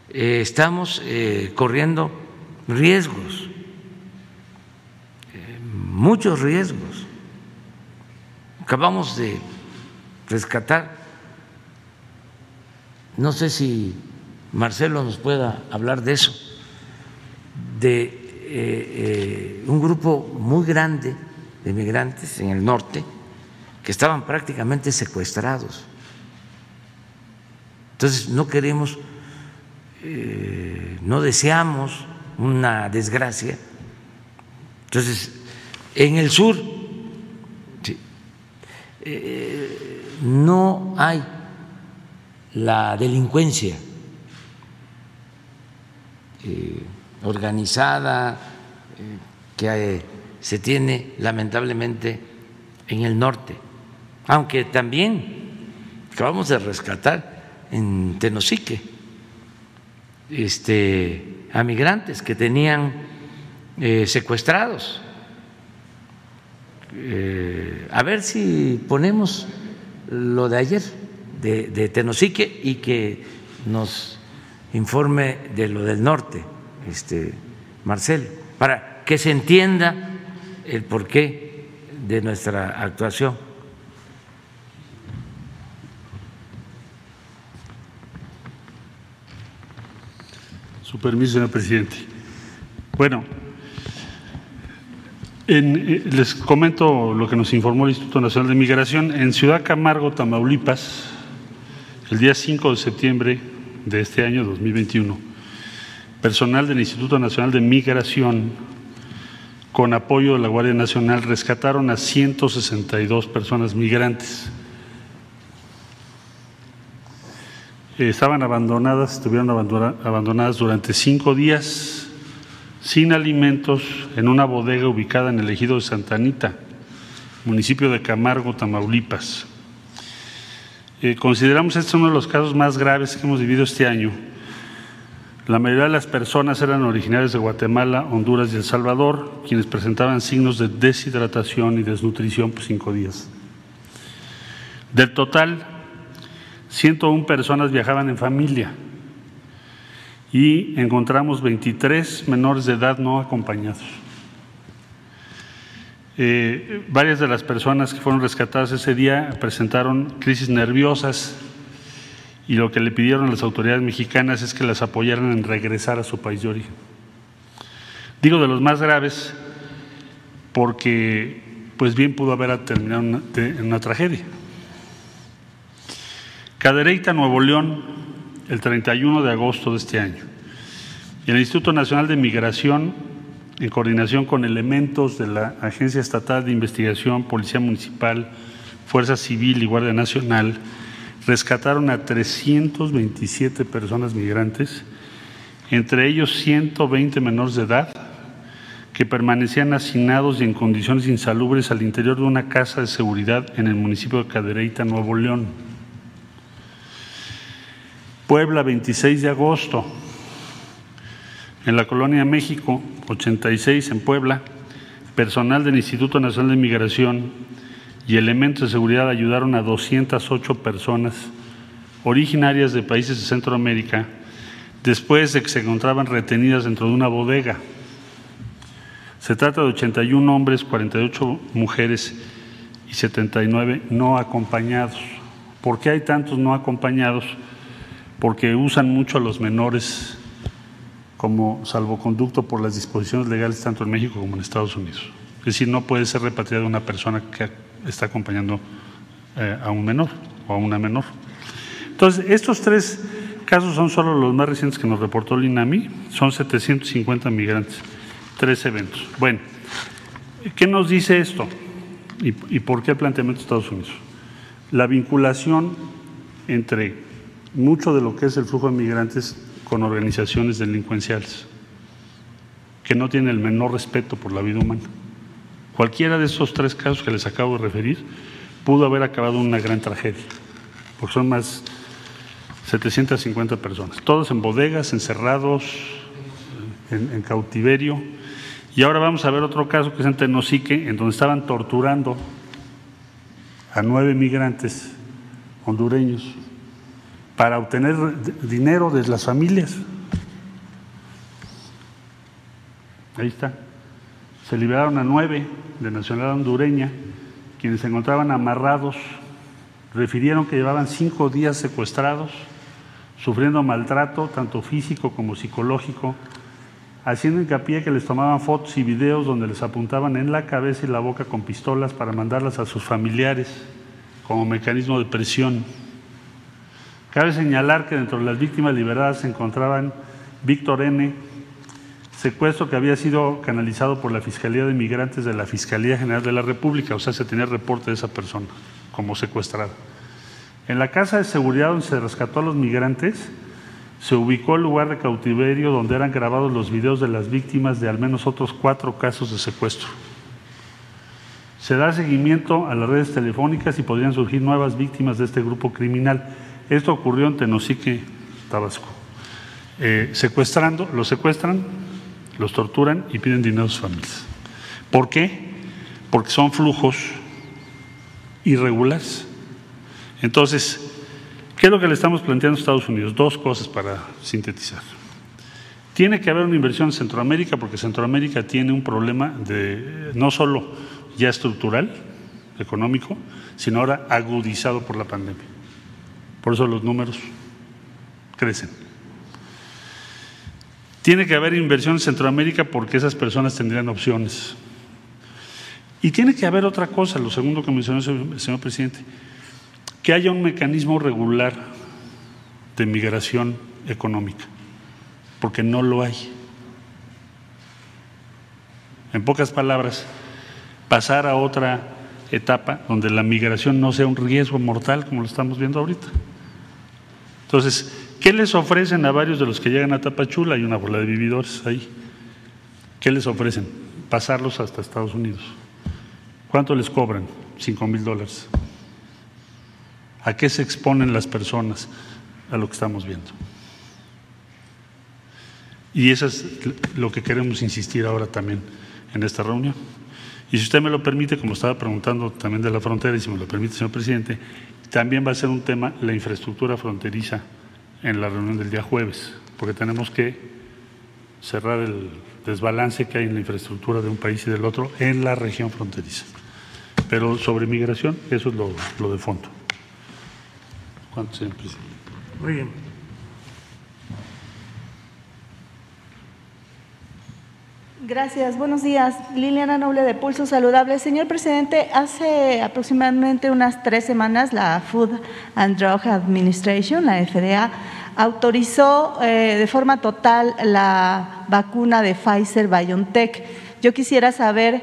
eh, estamos eh, corriendo riesgos, eh, muchos riesgos. Acabamos de rescatar, no sé si Marcelo nos pueda hablar de eso, de un grupo muy grande de migrantes en el norte que estaban prácticamente secuestrados. Entonces no queremos, no deseamos una desgracia. Entonces, en el sur eh, no hay la delincuencia eh, organizada eh, que se tiene lamentablemente en el norte, aunque también acabamos de rescatar en Tenosique este, a migrantes que tenían eh, secuestrados. Eh, a ver si ponemos lo de ayer de, de, Tenosique y que nos informe de lo del norte, este, Marcelo, para que se entienda el porqué de nuestra actuación. Permiso, señor presidente. Bueno, eh, les comento lo que nos informó el Instituto Nacional de Migración. En Ciudad Camargo, Tamaulipas, el día 5 de septiembre de este año 2021, personal del Instituto Nacional de Migración, con apoyo de la Guardia Nacional, rescataron a 162 personas migrantes estaban abandonadas, estuvieron abandonadas durante cinco días sin alimentos en una bodega ubicada en el ejido de Santa Anita, municipio de Camargo, Tamaulipas. Eh, consideramos este uno de los casos más graves que hemos vivido este año. La mayoría de las personas eran originarias de Guatemala, Honduras y El Salvador, quienes presentaban signos de deshidratación y desnutrición por cinco días. Del total, 101 personas viajaban en familia y encontramos 23 menores de edad no acompañados. Eh, varias de las personas que fueron rescatadas ese día presentaron crisis nerviosas y lo que le pidieron a las autoridades mexicanas es que las apoyaran en regresar a su país de origen. Digo de los más graves porque pues bien pudo haber terminado en una tragedia. Cadereyta, Nuevo León, el 31 de agosto de este año. Y el Instituto Nacional de Migración, en coordinación con elementos de la Agencia Estatal de Investigación, Policía Municipal, Fuerza Civil y Guardia Nacional, rescataron a 327 personas migrantes, entre ellos 120 menores de edad, que permanecían hacinados y en condiciones insalubres al interior de una casa de seguridad en el municipio de Cadereyta, Nuevo León. Puebla, 26 de agosto. En la Colonia México, 86 en Puebla, personal del Instituto Nacional de Migración y elementos de seguridad ayudaron a 208 personas originarias de países de Centroamérica después de que se encontraban retenidas dentro de una bodega. Se trata de 81 hombres, 48 mujeres y 79 no acompañados. ¿Por qué hay tantos no acompañados? Porque usan mucho a los menores como salvoconducto por las disposiciones legales tanto en México como en Estados Unidos. Es decir, no puede ser repatriada una persona que está acompañando eh, a un menor o a una menor. Entonces, estos tres casos son solo los más recientes que nos reportó el INAMI, son 750 migrantes, tres eventos. Bueno, ¿qué nos dice esto? ¿Y, y por qué el planteamiento de Estados Unidos? La vinculación entre mucho de lo que es el flujo de migrantes con organizaciones delincuenciales que no tienen el menor respeto por la vida humana. Cualquiera de esos tres casos que les acabo de referir pudo haber acabado una gran tragedia, porque son más 750 personas, todos en bodegas, encerrados, en, en cautiverio. Y ahora vamos a ver otro caso que es en Tenosique, en donde estaban torturando a nueve migrantes hondureños para obtener dinero de las familias. Ahí está. Se liberaron a nueve de nacionalidad hondureña, quienes se encontraban amarrados, refirieron que llevaban cinco días secuestrados, sufriendo maltrato, tanto físico como psicológico, haciendo hincapié que les tomaban fotos y videos donde les apuntaban en la cabeza y la boca con pistolas para mandarlas a sus familiares como mecanismo de presión. Cabe señalar que dentro de las víctimas liberadas se encontraban Víctor N., secuestro que había sido canalizado por la Fiscalía de Migrantes de la Fiscalía General de la República, o sea, se tenía reporte de esa persona como secuestrada. En la casa de seguridad donde se rescató a los migrantes, se ubicó el lugar de cautiverio donde eran grabados los videos de las víctimas de al menos otros cuatro casos de secuestro. Se da seguimiento a las redes telefónicas y podrían surgir nuevas víctimas de este grupo criminal. Esto ocurrió en Tenosique, Tabasco. Eh, secuestrando, los secuestran, los torturan y piden dinero a sus familias. ¿Por qué? Porque son flujos irregulares. Entonces, ¿qué es lo que le estamos planteando a Estados Unidos? Dos cosas para sintetizar. Tiene que haber una inversión en Centroamérica porque Centroamérica tiene un problema de no solo ya estructural, económico, sino ahora agudizado por la pandemia. Por eso los números crecen. Tiene que haber inversión en Centroamérica porque esas personas tendrían opciones. Y tiene que haber otra cosa, lo segundo que mencionó el señor presidente, que haya un mecanismo regular de migración económica, porque no lo hay. En pocas palabras, pasar a otra etapa donde la migración no sea un riesgo mortal como lo estamos viendo ahorita. Entonces, ¿qué les ofrecen a varios de los que llegan a Tapachula? Hay una bola de vividores ahí. ¿Qué les ofrecen? Pasarlos hasta Estados Unidos. ¿Cuánto les cobran? Cinco mil dólares. ¿A qué se exponen las personas? A lo que estamos viendo. Y eso es lo que queremos insistir ahora también en esta reunión. Y si usted me lo permite, como estaba preguntando también de la frontera, y si me lo permite, señor presidente, también va a ser un tema la infraestructura fronteriza en la reunión del día jueves, porque tenemos que cerrar el desbalance que hay en la infraestructura de un país y del otro en la región fronteriza. Pero sobre migración, eso es lo, de fondo. ¿Cuánto, señor presidente? Muy bien. Gracias, buenos días. Liliana Noble de Pulso Saludable. Señor presidente, hace aproximadamente unas tres semanas la Food and Drug Administration, la FDA, autorizó eh, de forma total la vacuna de Pfizer BioNTech. Yo quisiera saber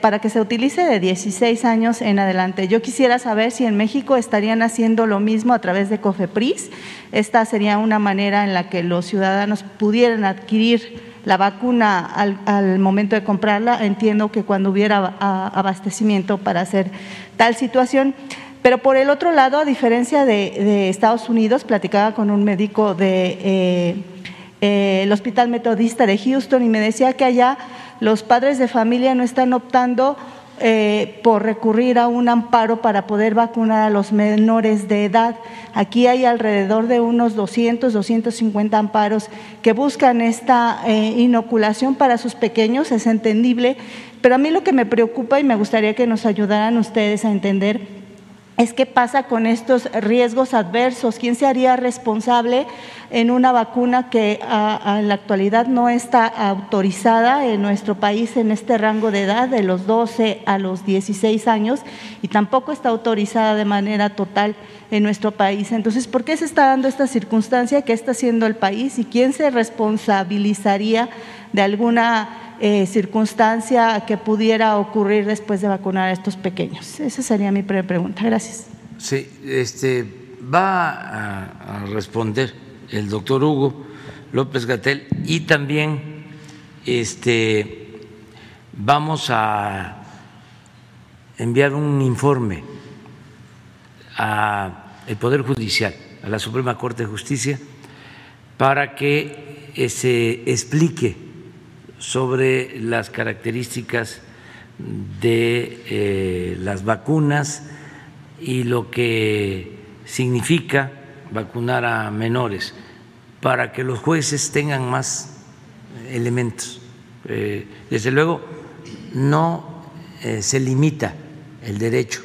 para que se utilice de 16 años en adelante. Yo quisiera saber si en México estarían haciendo lo mismo a través de COFEPRIS. Esta sería una manera en la que los ciudadanos pudieran adquirir la vacuna al, momento de comprarla. Entiendo que cuando hubiera abastecimiento para hacer tal situación. Pero por el otro lado, a diferencia de, Estados Unidos, platicaba con un médico de, eh, el Hospital Metodista de Houston y me decía que allá los padres de familia no están optando eh, por recurrir a un amparo para poder vacunar a los menores de edad. Aquí hay alrededor de unos 200, 250 amparos que buscan esta eh, inoculación para sus pequeños, es entendible, pero a mí lo que me preocupa y me gustaría que nos ayudaran ustedes a entender es qué pasa con estos riesgos adversos, quién se haría responsable en una vacuna que en la actualidad no está autorizada en nuestro país en este rango de edad de los 12 a los 16 años y tampoco está autorizada de manera total en nuestro país. Entonces, ¿por qué se está dando esta circunstancia? ¿Qué está haciendo el país? ¿Y quién se responsabilizaría de alguna eh, circunstancia que pudiera ocurrir después de vacunar a estos pequeños? Esa sería mi primera pregunta. Gracias. Sí, este, va a, responder el doctor Hugo, López Gatel y también este, vamos a enviar un informe al Poder Judicial, a la Suprema Corte de Justicia, para que se explique sobre las características de eh, las vacunas y lo que significa vacunar a menores, para que los jueces tengan más elementos. Eh, desde luego, no eh, se limita el derecho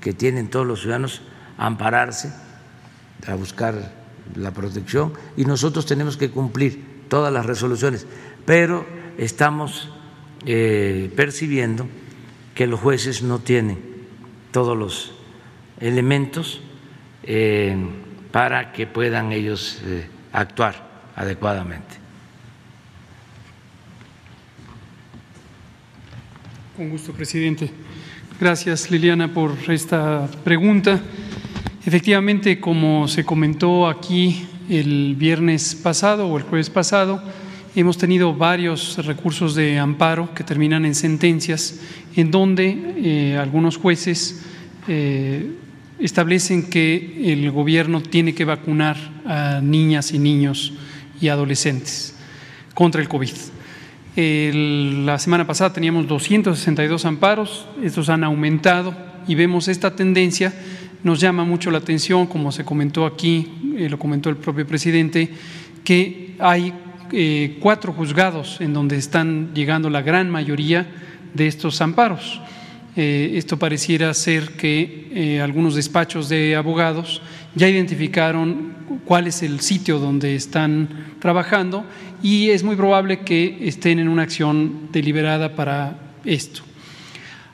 que tienen todos los ciudadanos a ampararse, a buscar la protección, y nosotros tenemos que cumplir todas las resoluciones, pero estamos eh, percibiendo que los jueces no tienen todos los elementos eh, para que puedan ellos actuar adecuadamente. Con gusto, presidente. Gracias, Liliana, por esta pregunta. Efectivamente, como se comentó aquí el viernes pasado o el jueves pasado, hemos tenido varios recursos de amparo que terminan en sentencias en donde eh, algunos jueces eh, establecen que el gobierno tiene que vacunar a niñas y niños y adolescentes contra el COVID la semana pasada teníamos 262 amparos, estos han aumentado y vemos esta tendencia. Nos llama mucho la atención, como se comentó aquí, eh, lo comentó el propio presidente, que hay eh, cuatro juzgados en donde están llegando la gran mayoría de estos amparos. Eh, esto pareciera ser que algunos despachos de abogados ya identificaron cuál es el sitio donde están trabajando y es muy probable que estén en una acción deliberada para esto.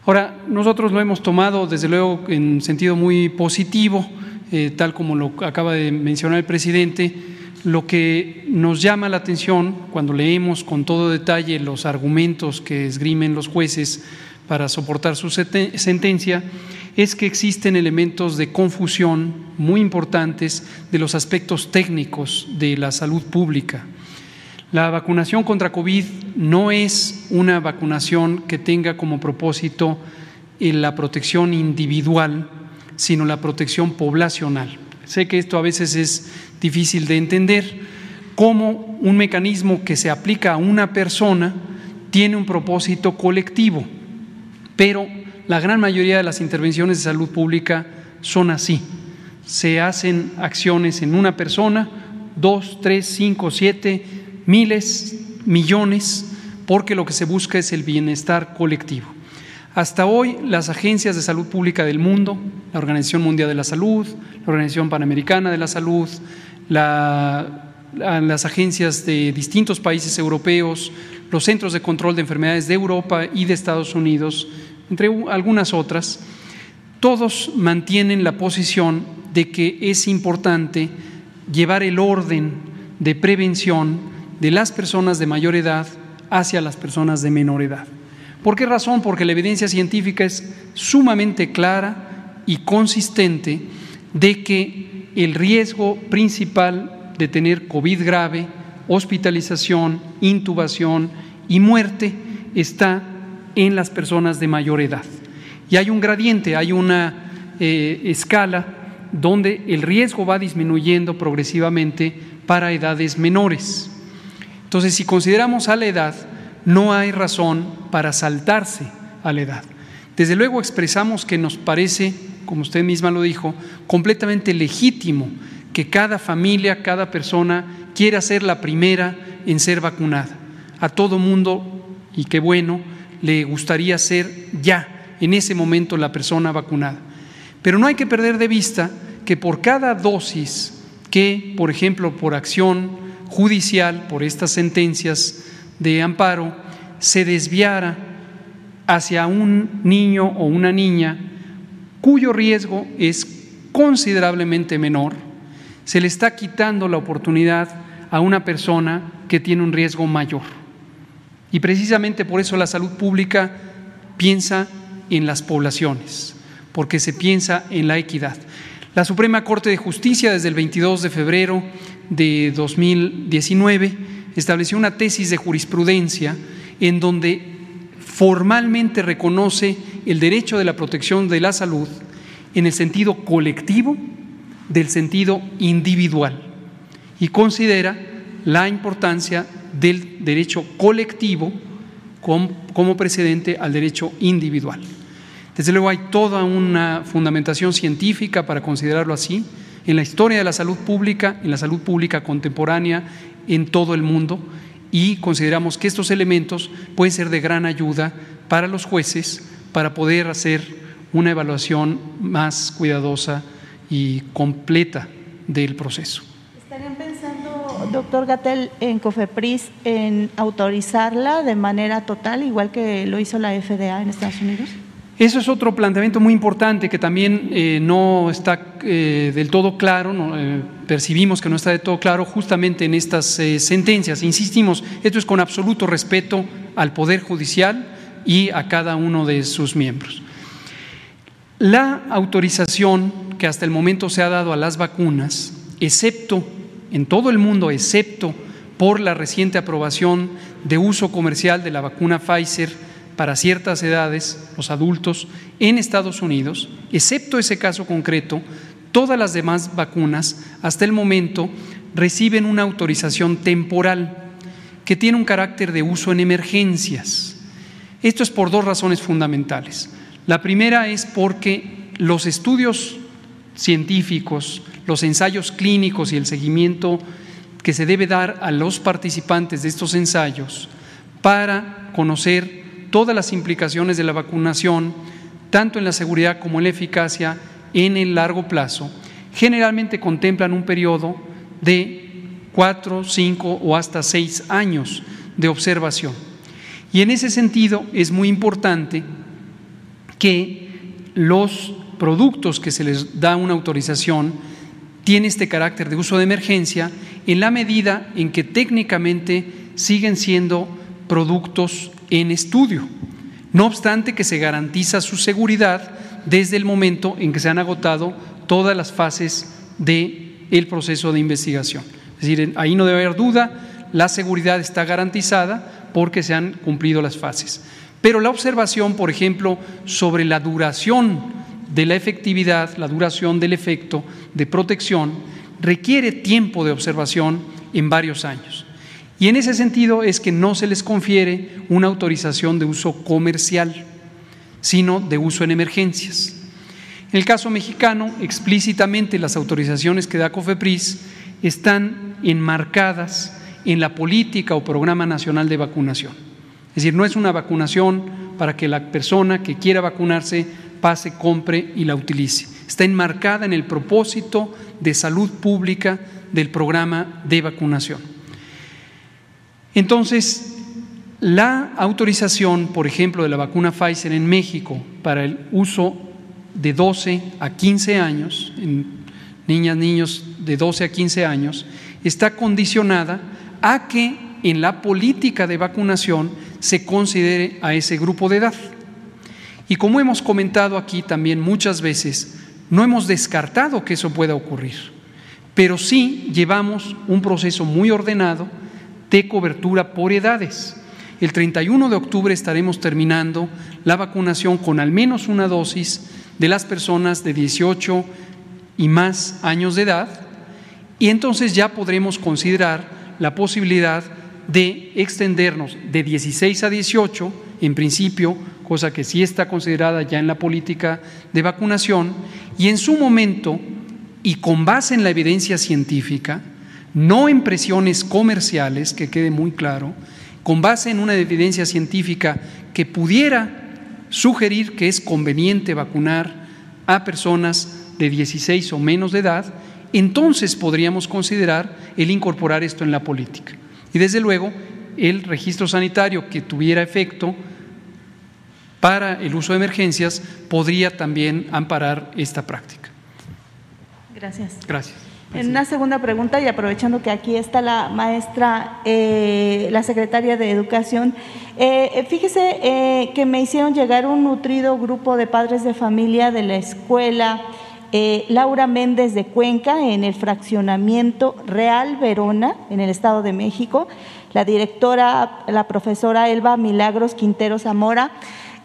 Ahora, nosotros lo hemos tomado desde luego en sentido muy positivo, eh, tal como lo acaba de mencionar el presidente. Lo que nos llama la atención cuando leemos con todo detalle los argumentos que esgrimen los jueces para soportar su sentencia es que existen elementos de confusión muy importantes de los aspectos técnicos de la salud pública. La vacunación contra COVID no es una vacunación que tenga como propósito la protección individual, sino la protección poblacional. Sé que esto a veces es difícil de entender, cómo un mecanismo que se aplica a una persona tiene un propósito colectivo, pero la gran mayoría de las intervenciones de salud pública son así. Se hacen acciones en una persona, dos, tres, cinco, siete, miles, millones, porque lo que se busca es el bienestar colectivo. Hasta hoy, las agencias de salud pública del mundo, la Organización Mundial de la Salud, la Organización Panamericana de la Salud, las agencias de distintos países europeos, los centros de control de enfermedades de Europa y de Estados Unidos, entre algunas otras, todos mantienen la posición de que es importante llevar el orden de prevención de las personas de mayor edad hacia las personas de menor edad. ¿Por qué razón? Porque la evidencia científica es sumamente clara y consistente de que el riesgo principal de tener COVID grave, hospitalización, intubación y muerte está en las personas de mayor edad. Y hay un gradiente, hay una eh, escala donde el riesgo va disminuyendo progresivamente para edades menores. Entonces, si consideramos a la edad, no hay razón para saltarse a la edad. Desde luego expresamos que nos parece, como usted misma lo dijo, completamente legítimo que cada familia, cada persona quiera ser la primera en ser vacunada. A todo mundo, y qué bueno, le gustaría ser ya, en ese momento, la persona vacunada. Pero no hay que perder de vista que por cada dosis que, por ejemplo, por acción judicial, por estas sentencias de amparo, se desviara hacia un niño o una niña cuyo riesgo es considerablemente menor, se le está quitando la oportunidad a una persona que tiene un riesgo mayor. Y precisamente por eso la salud pública piensa en las poblaciones, porque se piensa en la equidad. La Suprema Corte de Justicia desde el 22 de febrero de 2019 estableció una tesis de jurisprudencia en donde formalmente reconoce el derecho de la protección de la salud en el sentido colectivo del sentido individual y considera la importancia del derecho colectivo como, precedente al derecho individual. Desde luego hay toda una fundamentación científica para considerarlo así en la historia de la salud pública, en la salud pública contemporánea en todo el mundo y consideramos que estos elementos pueden ser de gran ayuda para los jueces para poder hacer una evaluación más cuidadosa y completa del proceso. ¿Estarían pensando, doctor Gatel, en COFEPRIS en autorizarla de manera total, igual que lo hizo la FDA en Estados Unidos? Eso es otro planteamiento muy importante que también eh, no está eh, del todo claro, eh, percibimos que no está del todo claro justamente en estas sentencias. Insistimos, esto es con absoluto respeto al Poder Judicial y a cada uno de sus miembros. La autorización que hasta el momento se ha dado a las vacunas, excepto en todo el mundo, excepto por la reciente aprobación de uso comercial de la vacuna Pfizer, para ciertas edades, los adultos, en Estados Unidos, excepto ese caso concreto, todas las demás vacunas hasta el momento reciben una autorización temporal que tiene un carácter de uso en emergencias. Esto es por dos razones fundamentales. La primera es porque los estudios científicos, los ensayos clínicos y el seguimiento que se debe dar a los participantes de estos ensayos para conocer todas las implicaciones de la vacunación, tanto en la seguridad como en la eficacia en el largo plazo, generalmente contemplan un periodo de cuatro, cinco o hasta seis años de observación. Y en ese sentido es muy importante que los productos que se les da una autorización tienen este carácter de uso de emergencia en la medida en que técnicamente siguen siendo productos en estudio, no obstante que se garantiza su seguridad desde el momento en que se han agotado todas las fases del el proceso de investigación. Es decir, ahí no debe haber duda, la seguridad está garantizada porque se han cumplido las fases. Pero la observación, por ejemplo, sobre la duración de la efectividad, la duración del efecto de protección, requiere tiempo de observación en varios años. Y en ese sentido es que no se les confiere una autorización de uso comercial, sino de uso en emergencias. En el caso mexicano, explícitamente las autorizaciones que da COFEPRIS están enmarcadas en la política o programa nacional de vacunación. Es decir, no es una vacunación para que la persona que quiera vacunarse pase, compre y la utilice. Está enmarcada en el propósito de salud pública del programa de vacunación. Entonces, la autorización, por ejemplo, de la vacuna Pfizer en México para el uso de 12 a 15 años, en niñas, niños de 12 a 15 años, está condicionada a que en la política de vacunación se considere a ese grupo de edad. Y como hemos comentado aquí también muchas veces, no hemos descartado que eso pueda ocurrir, pero sí llevamos un proceso muy ordenado de cobertura por edades. El 31 de octubre estaremos terminando la vacunación con al menos una dosis de las personas de 18 y más años de edad y entonces ya podremos considerar la posibilidad de extendernos de 16 a 18, en principio, cosa que sí está considerada ya en la política de vacunación, y en su momento, y con base en la evidencia científica, no en presiones comerciales, que quede muy claro, con base en una evidencia científica que pudiera sugerir que es conveniente vacunar a personas de 16 o menos de edad, entonces podríamos considerar el incorporar esto en la política. Y desde luego, el registro sanitario que tuviera efecto para el uso de emergencias podría también amparar esta práctica. Gracias. Gracias. En una segunda pregunta, y aprovechando que aquí está la maestra, eh, la secretaria de Educación, eh, fíjese eh, que me hicieron llegar un nutrido grupo de padres de familia de la escuela Laura Méndez de Cuenca en el fraccionamiento Real Verona, en el Estado de México, la directora, la profesora Elba Milagros Quintero Zamora,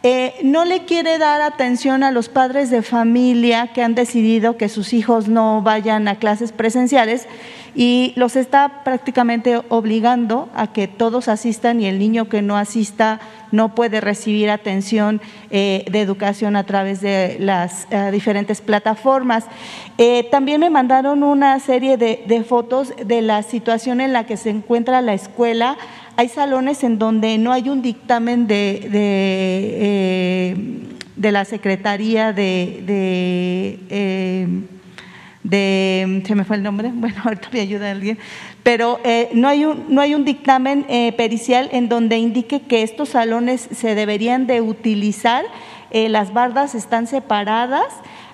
eh, no le quiere dar atención a los padres de familia que han decidido que sus hijos no vayan a clases presenciales y los está prácticamente obligando a que todos asistan y el niño que no asista no puede recibir atención eh, de educación a través de las eh, diferentes plataformas. también me mandaron una serie de fotos de la situación en la que se encuentra la escuela hay salones en donde no hay un dictamen de, de, eh, la Secretaría de, eh, de, se me fue el nombre, bueno, ahorita me ayuda alguien, pero eh, no, hay un, no hay un dictamen pericial en donde indique que estos salones se deberían de utilizar, las bardas están separadas,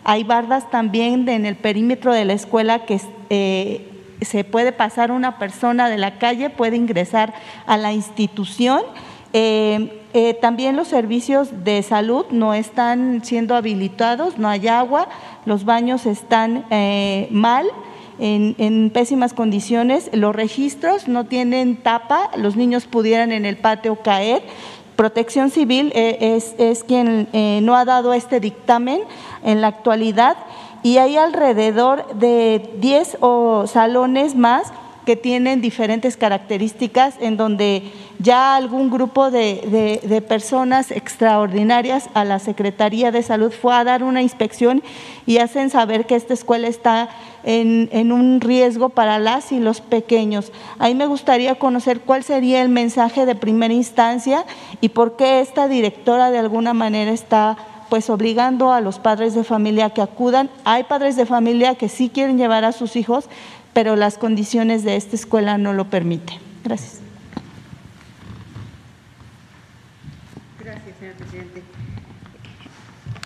hay bardas también en el perímetro de la escuela que se puede pasar una persona de la calle, puede ingresar a la institución. Eh, eh, también los servicios de salud no están siendo habilitados, no hay agua, los baños están eh, mal, en, pésimas condiciones, los registros no tienen tapa, los niños pudieran en el patio caer. Protección Civil es, es quien no ha dado este dictamen en la actualidad y hay alrededor de 10 o salones más que tienen diferentes características en donde ya algún grupo de, personas extraordinarias a la Secretaría de Salud fue a dar una inspección y hacen saber que esta escuela está en, en un riesgo para las y los pequeños. Ahí me gustaría conocer cuál sería el mensaje de primera instancia y por qué esta directora de alguna manera está pues obligando a los padres de familia que acudan. Hay padres de familia que sí quieren llevar a sus hijos, pero las condiciones de esta escuela no lo permiten. Gracias. Gracias, señor presidente.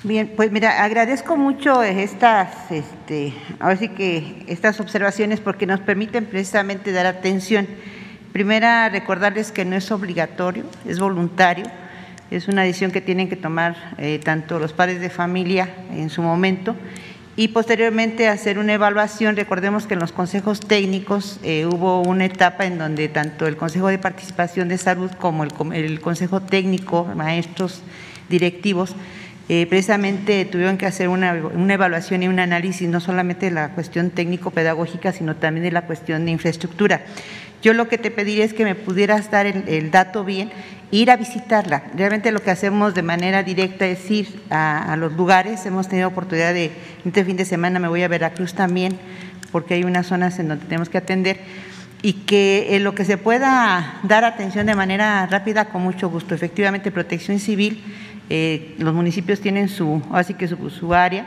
Bien, pues mira, agradezco mucho estas, este, ahora sí que estas observaciones porque nos permiten precisamente dar atención. Primera, recordarles que no es obligatorio, es voluntario es una decisión que tienen que tomar eh, tanto los padres de familia en su momento y posteriormente hacer una evaluación. Recordemos que en los consejos técnicos eh, hubo una etapa en donde tanto el Consejo de Participación de Salud como el, Consejo Técnico, maestros, directivos, eh, precisamente tuvieron que hacer una, evaluación y un análisis no solamente de la cuestión técnico-pedagógica, sino también de la cuestión de infraestructura. Yo lo que te pediría es que me pudieras dar el dato bien ir a visitarla. Realmente lo que hacemos de manera directa es ir a, los lugares. Hemos tenido oportunidad de, este fin de semana me voy a Veracruz también, porque hay unas zonas en donde tenemos que atender y que en lo que se pueda dar atención de manera rápida, con mucho gusto. Efectivamente, protección civil, eh, los municipios tienen su, así que su, su área,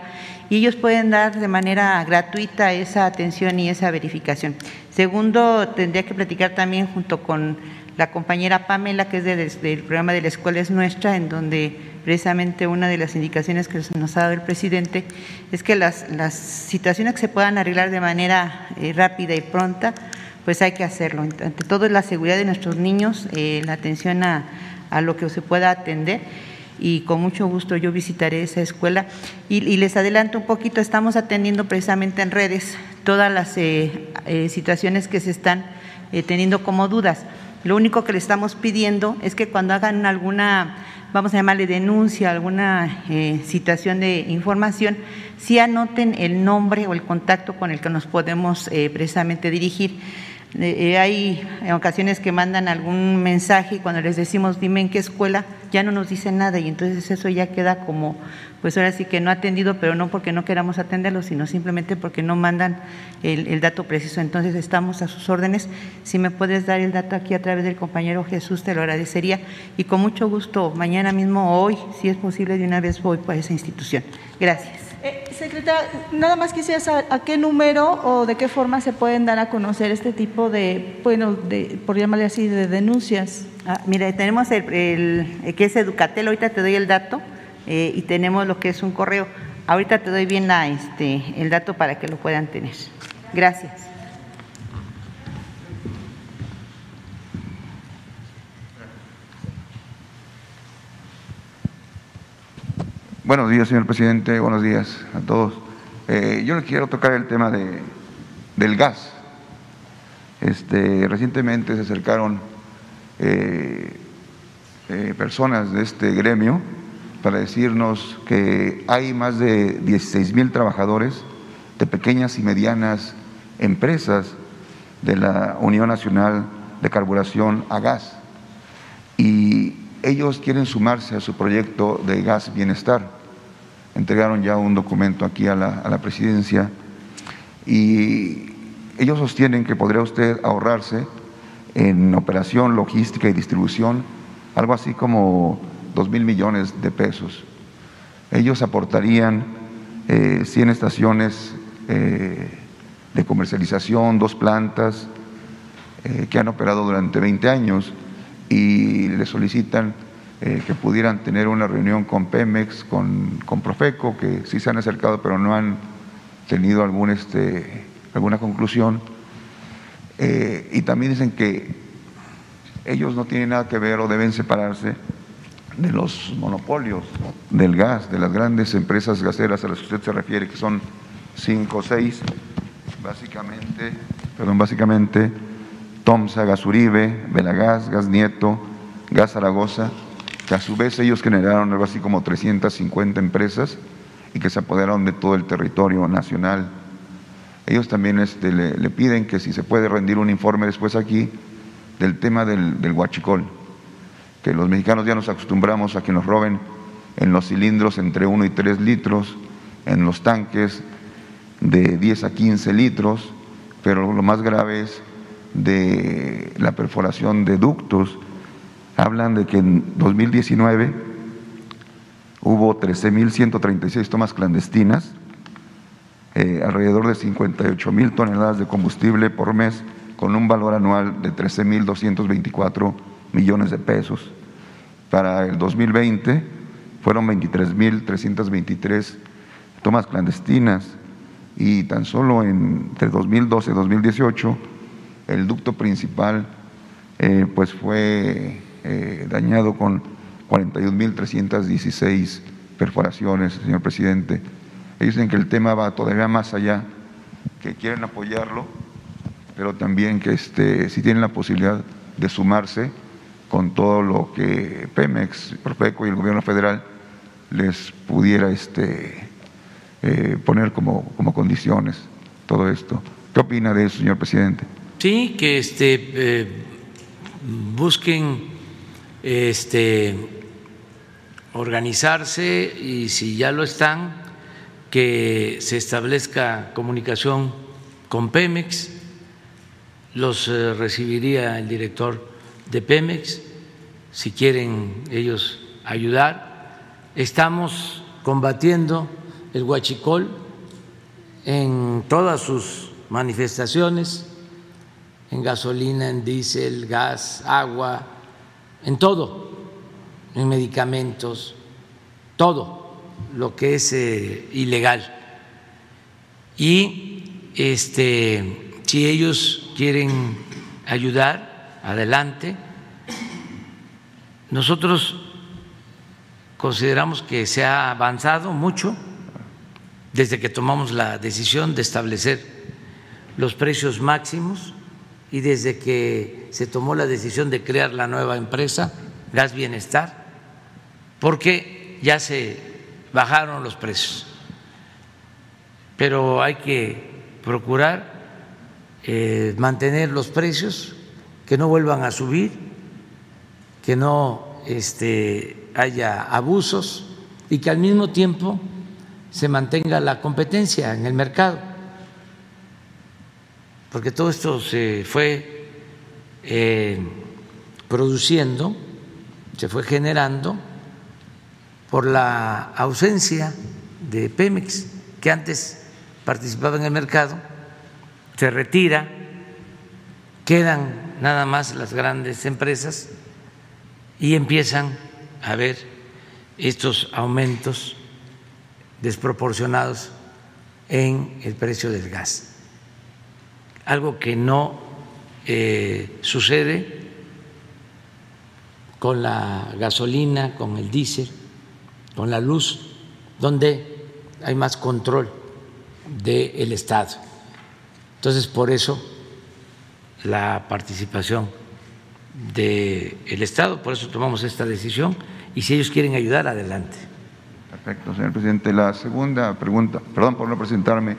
y ellos pueden dar de manera gratuita esa atención y esa verificación. Segundo, tendría que platicar también junto con la compañera Pamela, que es del programa de la escuela es nuestra, en donde precisamente una de las indicaciones que nos ha dado el presidente es que las, las situaciones que se puedan arreglar de manera eh, rápida y pronta, pues hay que hacerlo. Ante todo es la seguridad de nuestros niños, eh, la atención a, lo que se pueda atender y con mucho gusto yo visitaré esa escuela. Y, les adelanto un poquito, estamos atendiendo precisamente en redes todas las eh, situaciones que se están teniendo como dudas. Lo único que le estamos pidiendo es que cuando hagan alguna, vamos a llamarle denuncia, alguna eh, situación de información, sí anoten el nombre o el contacto con el que nos podemos eh, precisamente dirigir. Eh, hay ocasiones que mandan algún mensaje y cuando les decimos dime en qué escuela, ya no nos dicen nada y entonces eso ya queda como pues ahora sí que no atendido, pero no porque no queramos atenderlo, sino simplemente porque no mandan el, dato preciso. Entonces estamos a sus órdenes. Si me puedes dar el dato aquí a través del compañero Jesús, te lo agradecería. Y con mucho gusto, mañana mismo o hoy, si es posible, de una vez voy para esa institución. Gracias. Eh, secretaria, nada más quisiera saber a qué número o de qué forma se pueden dar a conocer este tipo de, bueno, de, por llamarle así, de denuncias. Ah, mira, tenemos el, el, que es Educatel, ahorita te doy el dato, eh, y tenemos lo que es un correo. Ahorita te doy bien este, el dato para que lo puedan tener. Gracias. Buenos días, señor presidente. Buenos días a todos. Eh, yo le quiero tocar el tema de, del gas. Este, recientemente se acercaron eh, eh, personas de este gremio para decirnos que hay más de 16 mil trabajadores de pequeñas y medianas empresas de la Unión Nacional de Carburación a Gas y ellos quieren sumarse a su proyecto de gas bienestar. Entregaron ya un documento aquí a la, a la presidencia y ellos sostienen que podría usted ahorrarse en operación, logística y distribución algo así como dos mil millones de pesos. Ellos aportarían 100 eh, estaciones eh, de comercialización, dos plantas eh, que han operado durante 20 años y le solicitan que pudieran tener una reunión con Pemex, con, con, Profeco, que sí se han acercado pero no han tenido algún, este, alguna conclusión. y también dicen que ellos no tienen nada que ver o deben separarse de los monopolios del gas, de las grandes empresas gaseras a las que usted se refiere, que son cinco o seis, básicamente, perdón, básicamente Tomsa, Gas Uribe, Gas Nieto, Gas Zaragoza, que a su vez ellos generaron algo así como 350 empresas y que se apoderaron de todo el territorio nacional. Ellos también este, le, le piden que si se puede rendir un informe después aquí, del tema del, del huachicol, que los mexicanos ya nos acostumbramos a que nos roben en los cilindros entre 1 y 3 litros, en los tanques de 10 a 15 litros, pero lo más grave es de la perforación de ductos. Hablan de que en 2019 hubo 13.136 tomas clandestinas, eh, alrededor de 58 mil toneladas de combustible por mes con un valor anual de 13.224 millones de pesos. Para el 2020 fueron 23.323 tomas clandestinas y tan solo entre 2012 y 2018 el ducto principal eh, pues fue eh, dañado con 41.316 perforaciones, señor presidente. Ellos dicen que el tema va todavía más allá, que quieren apoyarlo, pero también que este, si tienen la posibilidad de sumarse con todo lo que Pemex, Profeco y el gobierno federal les pudiera este, eh, poner como, como condiciones todo esto. ¿Qué opina de eso, señor presidente? Sí, que este, eh, busquen este, organizarse y si ya lo están, que se establezca comunicación con Pemex los eh, recibiría el director de Pemex, si quieren ellos ayudar. Estamos combatiendo el huachicol en todas sus manifestaciones, en gasolina, en diésel, gas, agua, en todo, en medicamentos, todo lo que es eh, ilegal. Y este si ellos quieren ayudar, adelante. Nosotros consideramos que se ha avanzado mucho desde que tomamos la decisión de establecer los precios máximos y desde que se tomó la decisión de crear la nueva empresa, Gas Bienestar, porque ya se bajaron los precios. Pero hay que procurar eh, mantener los precios, que no vuelvan a subir, que no este, haya abusos y que al mismo tiempo se mantenga la competencia en el mercado, porque todo esto se fue eh, produciendo, se fue generando por la ausencia de Pemex, que antes participaba en el mercado se retira, quedan nada más las grandes empresas y empiezan a haber estos aumentos desproporcionados en el precio del gas. Algo que no eh, sucede con la gasolina, con el diésel, con la luz, donde hay más control del Estado. Entonces, por eso la participación del Estado, por eso tomamos esta decisión y si ellos quieren ayudar, adelante. Perfecto, señor presidente. La segunda pregunta, perdón por no presentarme,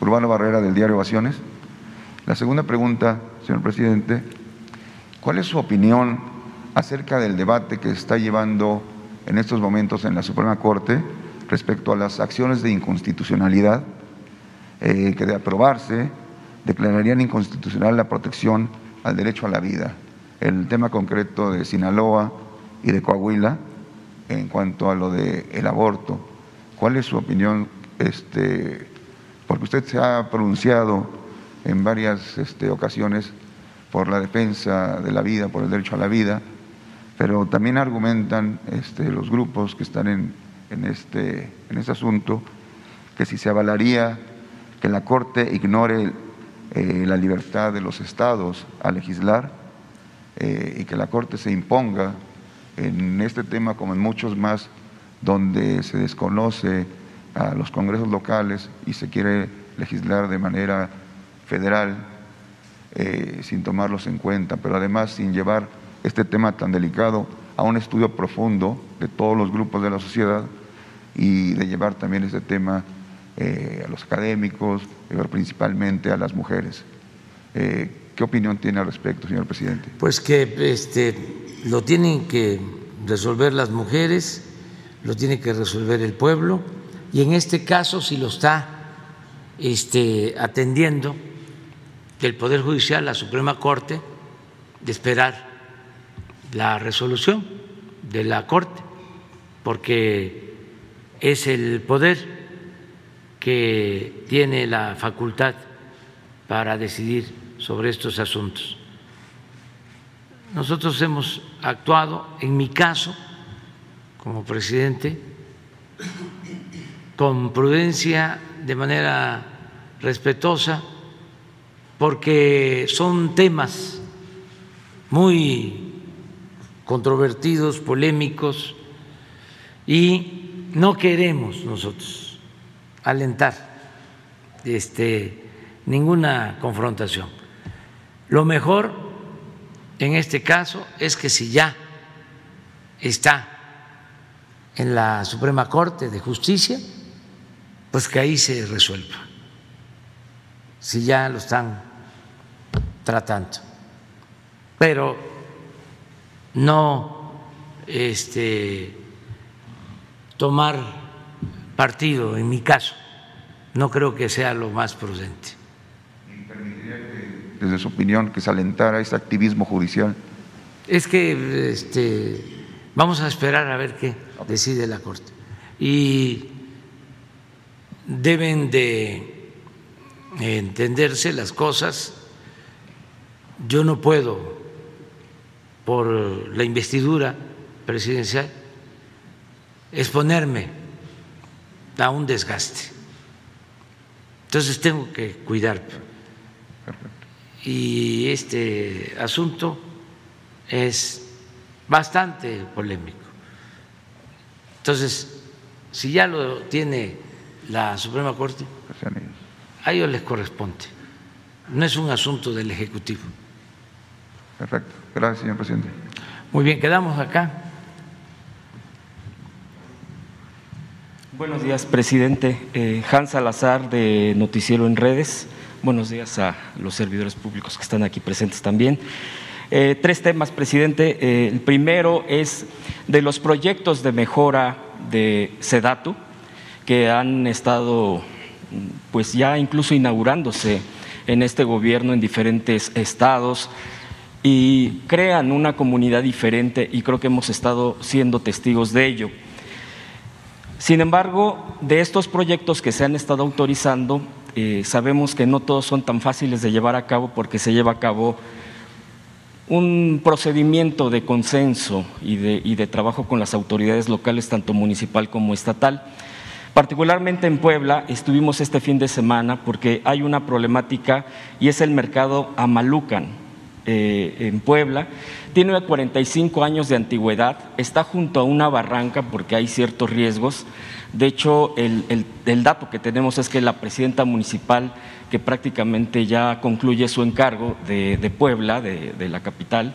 Urbano Barrera del diario Ovaciones. La segunda pregunta, señor presidente, ¿cuál es su opinión acerca del debate que está llevando en estos momentos en la Suprema Corte respecto a las acciones de inconstitucionalidad eh, que de aprobarse declararían inconstitucional la protección al derecho a la vida? El tema concreto de Sinaloa y de Coahuila en cuanto a lo del el aborto. ¿Cuál es su opinión? Este, porque usted se ha pronunciado en varias este, ocasiones por la defensa de la vida, por el derecho a la vida, pero también argumentan este, los grupos que están en, en, este, en este asunto que si se avalaría que la Corte ignore eh, la libertad de los estados a legislar eh, y que la Corte se imponga en este tema como en muchos más donde se desconoce a los congresos locales y se quiere legislar de manera federal eh, sin tomarlos en cuenta, pero además sin llevar este tema tan delicado a un estudio profundo de todos los grupos de la sociedad y de llevar también este tema eh, a los académicos, pero principalmente a las mujeres. Eh, ¿Qué opinión tiene al respecto, señor presidente? Pues que este, lo tienen que resolver las mujeres, lo tiene que resolver el pueblo y en este caso si lo está este, atendiendo el Poder Judicial, la Suprema Corte, de esperar la resolución de la Corte, porque es el poder que tiene la facultad para decidir sobre estos asuntos. Nosotros hemos actuado, en mi caso, como presidente, con prudencia, de manera respetuosa, porque son temas muy controvertidos, polémicos, y no queremos nosotros alentar este, ninguna confrontación. Lo mejor en este caso es que si ya está en la Suprema Corte de Justicia, pues que ahí se resuelva, si ya lo están tratando. Pero no este, tomar partido, en mi caso, no creo que sea lo más prudente desde su opinión, que se alentara este activismo judicial? Es que este, vamos a esperar a ver qué decide la Corte. Y deben de entenderse las cosas. Yo no puedo, por la investidura presidencial, exponerme a un desgaste. Entonces tengo que cuidar y este asunto es bastante polémico. Entonces, si ya lo tiene la Suprema Corte, a ellos les corresponde. No es un asunto del Ejecutivo. Perfecto. Gracias, señor presidente. Muy bien, quedamos acá. Buenos días, presidente. Eh, Hans Salazar, de Noticiero en Redes. Buenos días a los servidores públicos que están aquí presentes también. Eh, tres temas, presidente. Eh, el primero es de los proyectos de mejora de SEDATU que han estado, pues ya incluso inaugurándose en este gobierno en diferentes estados y crean una comunidad diferente y creo que hemos estado siendo testigos de ello. Sin embargo, de estos proyectos que se han estado autorizando, eh, sabemos que no todos son tan fáciles de llevar a cabo porque se lleva a cabo un procedimiento de consenso y de, y de trabajo con las autoridades locales, tanto municipal como estatal. Particularmente en Puebla estuvimos este fin de semana porque hay una problemática y es el mercado Amalucan. Eh, en Puebla. Tiene 45 años de antigüedad, está junto a una barranca porque hay ciertos riesgos. De hecho, el, dato que tenemos es que la presidenta municipal, que prácticamente ya concluye su encargo de, Puebla, de, la capital,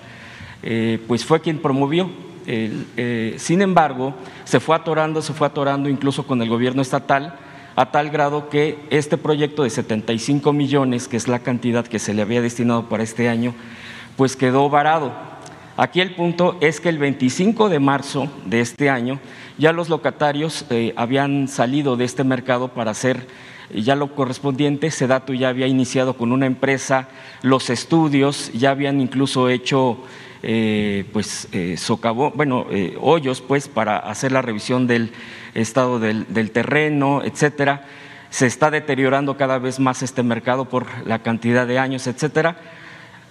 eh, pues fue quien promovió. Eh, sin embargo, se fue atorando, se fue atorando incluso con el gobierno estatal a tal grado que este proyecto de 75 millones, que es la cantidad que se le había destinado para este año, pues quedó varado. Aquí el punto es que el 25 de marzo de este año ya los locatarios eh, habían salido de este mercado para hacer ya lo correspondiente. Sedatu ya había iniciado con una empresa los estudios, ya habían incluso hecho eh, pues eh, bueno, hoyos pues para hacer la revisión del estado del, terreno, etcétera. Se está deteriorando cada vez más este mercado por la cantidad de años, etcétera.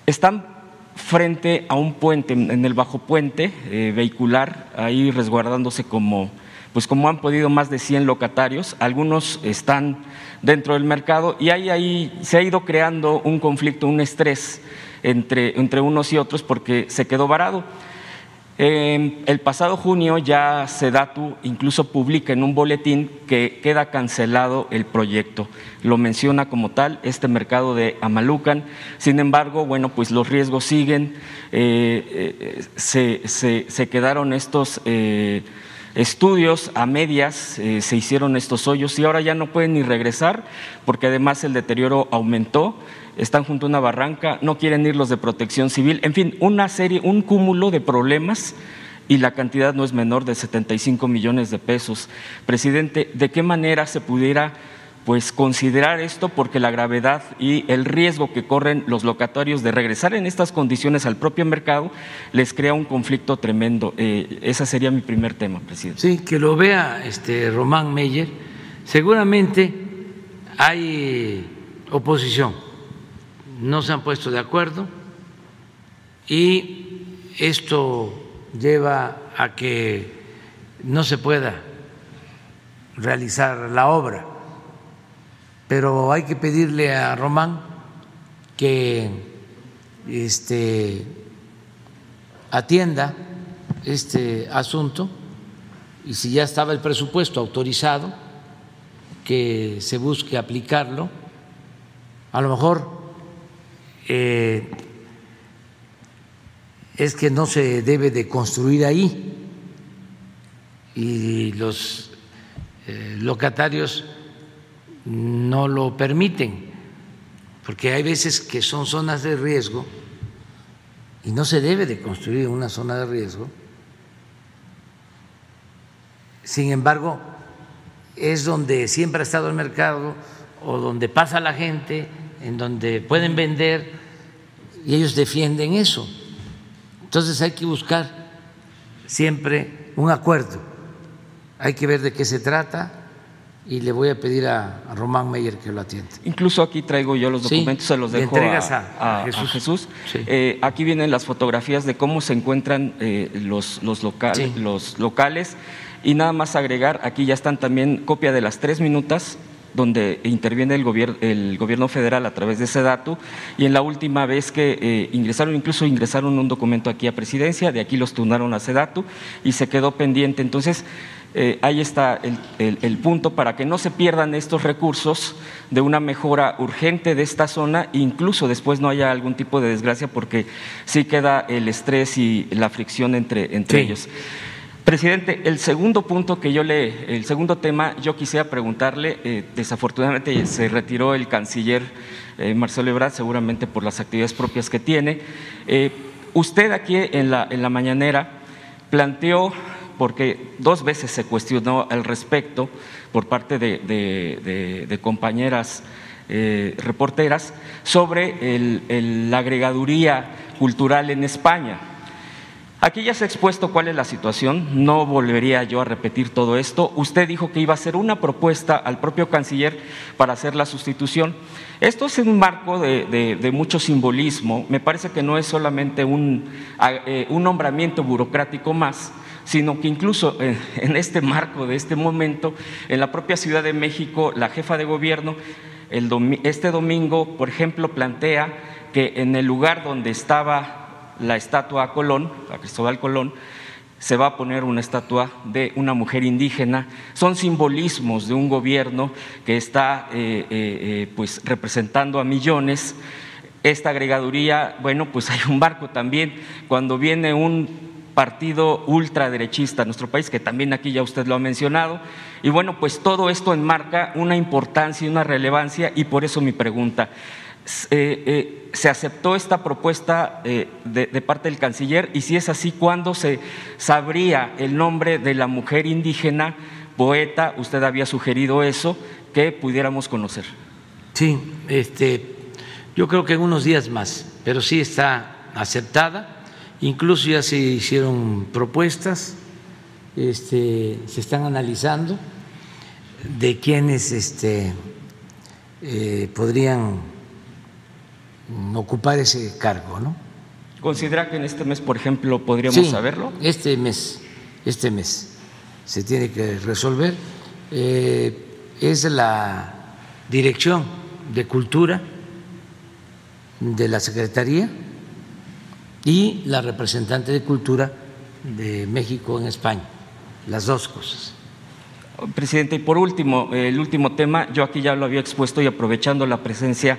Están frente a un puente, en el bajo puente eh, vehicular, ahí resguardándose como, pues como han podido más de 100 locatarios. Algunos están dentro del mercado y ahí, ahí se ha ido creando un conflicto, un estrés entre, entre unos y otros porque se quedó varado el pasado junio ya Sedatu incluso publica en un boletín que queda cancelado el proyecto. Lo menciona como tal este mercado de Amalucan. Sin embargo, bueno, pues los riesgos siguen. Eh, eh, se, quedaron estos eh, estudios a medias, se hicieron estos hoyos y ahora ya no pueden ni regresar porque además el deterioro aumentó están junto a una barranca, no quieren ir los de protección civil, en fin, una serie, un cúmulo de problemas y la cantidad no es menor de 75 millones de pesos. Presidente, ¿de qué manera se pudiera pues considerar esto porque la gravedad y el riesgo que corren los locatarios de regresar en estas condiciones al propio mercado les crea un conflicto tremendo. Eh, ese sería mi primer tema, presidente. Sí, que lo vea este Román Meyer. Seguramente hay oposición no se han puesto de acuerdo y esto lleva a que no se pueda realizar la obra. Pero hay que pedirle a Román que este, atienda este asunto y si ya estaba el presupuesto autorizado, que se busque aplicarlo. A lo mejor eh, es que no se debe de construir ahí y los eh, locatarios no lo permiten, porque hay veces que son zonas de riesgo y no se debe de construir una zona de riesgo. Sin embargo, es donde siempre ha estado el mercado o donde pasa la gente en donde pueden vender y ellos defienden eso. Entonces hay que buscar siempre un acuerdo, hay que ver de qué se trata y le voy a pedir a, Román Meyer que lo atienda. Incluso aquí traigo yo los documentos, se los dejo a, Jesús. Eh, aquí vienen las fotografías de cómo se encuentran eh, los, los, los locales y nada más agregar, aquí ya están también copia de las tres minutas donde interviene el gobierno, el gobierno federal a través de Sedatu y en la última vez que eh, ingresaron, incluso ingresaron un documento aquí a presidencia, de aquí los turnaron a Sedatu y se quedó pendiente. Entonces, eh, ahí está el, punto para que no se pierdan estos recursos de una mejora urgente de esta zona, incluso después no haya algún tipo de desgracia, porque sí queda el estrés y la fricción entre, entre ellos. Presidente, el segundo punto que yo le, el segundo tema, yo quisiera preguntarle, eh, desafortunadamente se retiró el canciller eh, Marcelo Ebrard, seguramente por las actividades propias que tiene. Eh, usted aquí en la, en la mañanera planteó, porque dos veces se cuestionó al respecto por parte de, compañeras reporteras, sobre la agregaduría cultural en España. Aquí ya se ha expuesto cuál es la situación, no volvería yo a repetir todo esto. Usted dijo que iba a hacer una propuesta al propio canciller para hacer la sustitución. Esto es un marco de, mucho simbolismo, me parece que no es solamente un, eh, nombramiento burocrático más, sino que incluso en, este marco de este momento, en la propia Ciudad de México, la jefa de gobierno este domingo, por ejemplo, plantea que en el lugar donde estaba la estatua a Colón, a Cristóbal Colón, se va a poner una estatua de una mujer indígena. Son simbolismos de un gobierno que está eh, eh, eh, pues representando a millones. Esta agregaduría, bueno, pues hay un barco también. Cuando viene un partido ultraderechista en nuestro país, que también aquí ya usted lo ha mencionado. Y bueno, pues todo esto enmarca una importancia y una relevancia y por eso mi pregunta. Eh, eh, ¿Se aceptó esta propuesta eh, de, de, parte del canciller? Y si es así, ¿cuándo se sabría el nombre de la mujer indígena poeta? Usted había sugerido eso, que pudiéramos conocer. Sí, este, yo creo que en unos días más, pero sí está aceptada. Incluso ya se hicieron propuestas, este, se están analizando de quienes este, eh, podrían ocupar ese cargo, ¿no? ¿Considera que en este mes, por ejemplo, podríamos sí, saberlo? Este mes, este mes se tiene que resolver. Eh, es la Dirección de Cultura de la Secretaría y la representante de Cultura de México en España, las dos cosas. Presidente, y por último, el último tema, yo aquí ya lo había expuesto y aprovechando la presencia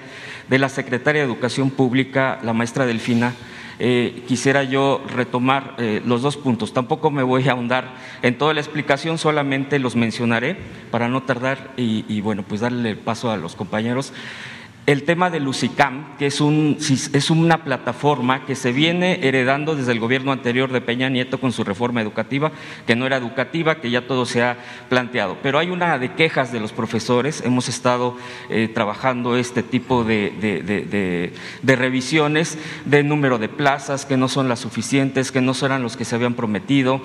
de la secretaria de Educación Pública, la maestra Delfina, eh, quisiera yo retomar eh, los dos puntos. Tampoco me voy a ahondar en toda la explicación, solamente los mencionaré para no tardar y, y bueno, pues darle paso a los compañeros el tema del UCICAM, que es, un, es, una plataforma que se viene heredando desde el gobierno anterior de Peña Nieto con su reforma educativa, que no era educativa, que ya todo se ha planteado. Pero hay una de quejas de los profesores, hemos estado eh, trabajando este tipo de, de, de, de, revisiones de número de plazas que no son las suficientes, que no eran los que se habían prometido,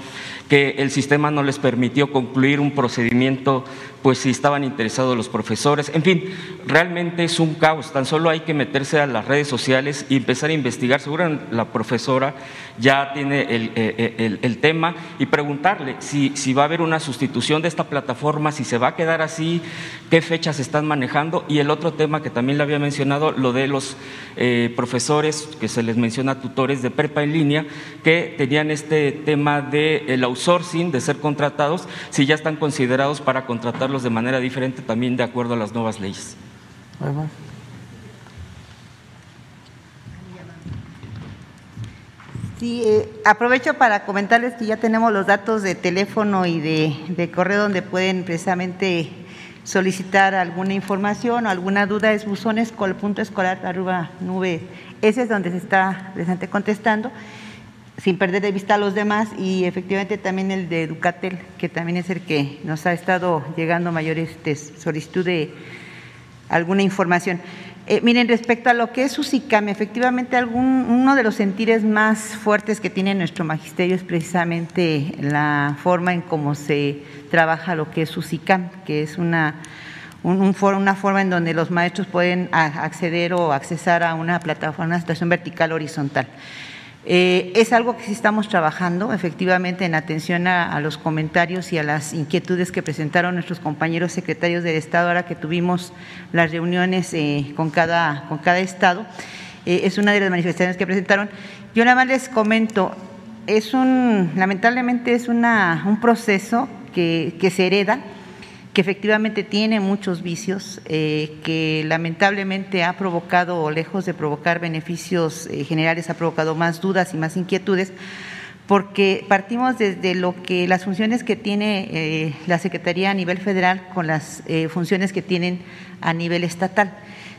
que el sistema no les permitió concluir un procedimiento pues si estaban interesados los profesores. En fin, realmente es un caos. Tan solo hay que meterse a las redes sociales y empezar a investigar. Seguramente la profesora ya tiene el, eh, eh, el, tema y preguntarle si, si, va a haber una sustitución de esta plataforma, si se va a quedar así, qué fechas están manejando. Y el otro tema que también le había mencionado, lo de los eh, profesores, que se les menciona tutores de prepa en línea, que tenían este tema del el outsourcing, de ser contratados, si ya están considerados para contratar de manera diferente también de acuerdo a las nuevas leyes. Sí, eh, aprovecho para comentarles que ya tenemos los datos de teléfono y de, de, correo donde pueden precisamente solicitar alguna información o alguna duda. Es buzonescol.escolar arroba nube. Ese es donde se está presente contestando sin perder de vista a los demás y efectivamente también el de Educatel, que también es el que nos ha estado llegando mayor este, solicitud de alguna información. Eh, miren, respecto a lo que es UCICAM, efectivamente algún, uno de los sentires más fuertes que tiene nuestro magisterio es precisamente la forma en cómo se trabaja lo que es UCICAM, que es una, un, un una forma en donde los maestros pueden acceder o accesar a una plataforma, una situación vertical horizontal. Eh, es algo que sí estamos trabajando efectivamente en atención a, los comentarios y a las inquietudes que presentaron nuestros compañeros secretarios del Estado ahora que tuvimos las reuniones eh, con, cada, con cada Estado. Eh, es una de las manifestaciones que presentaron. Yo nada más les comento, es un, lamentablemente es una, un proceso que, que se hereda que efectivamente tiene muchos vicios, eh, que lamentablemente ha provocado, lejos de provocar beneficios eh, generales, ha provocado más dudas y más inquietudes, porque partimos desde lo que las funciones que tiene eh, la Secretaría a nivel federal con las eh, funciones que tienen a nivel estatal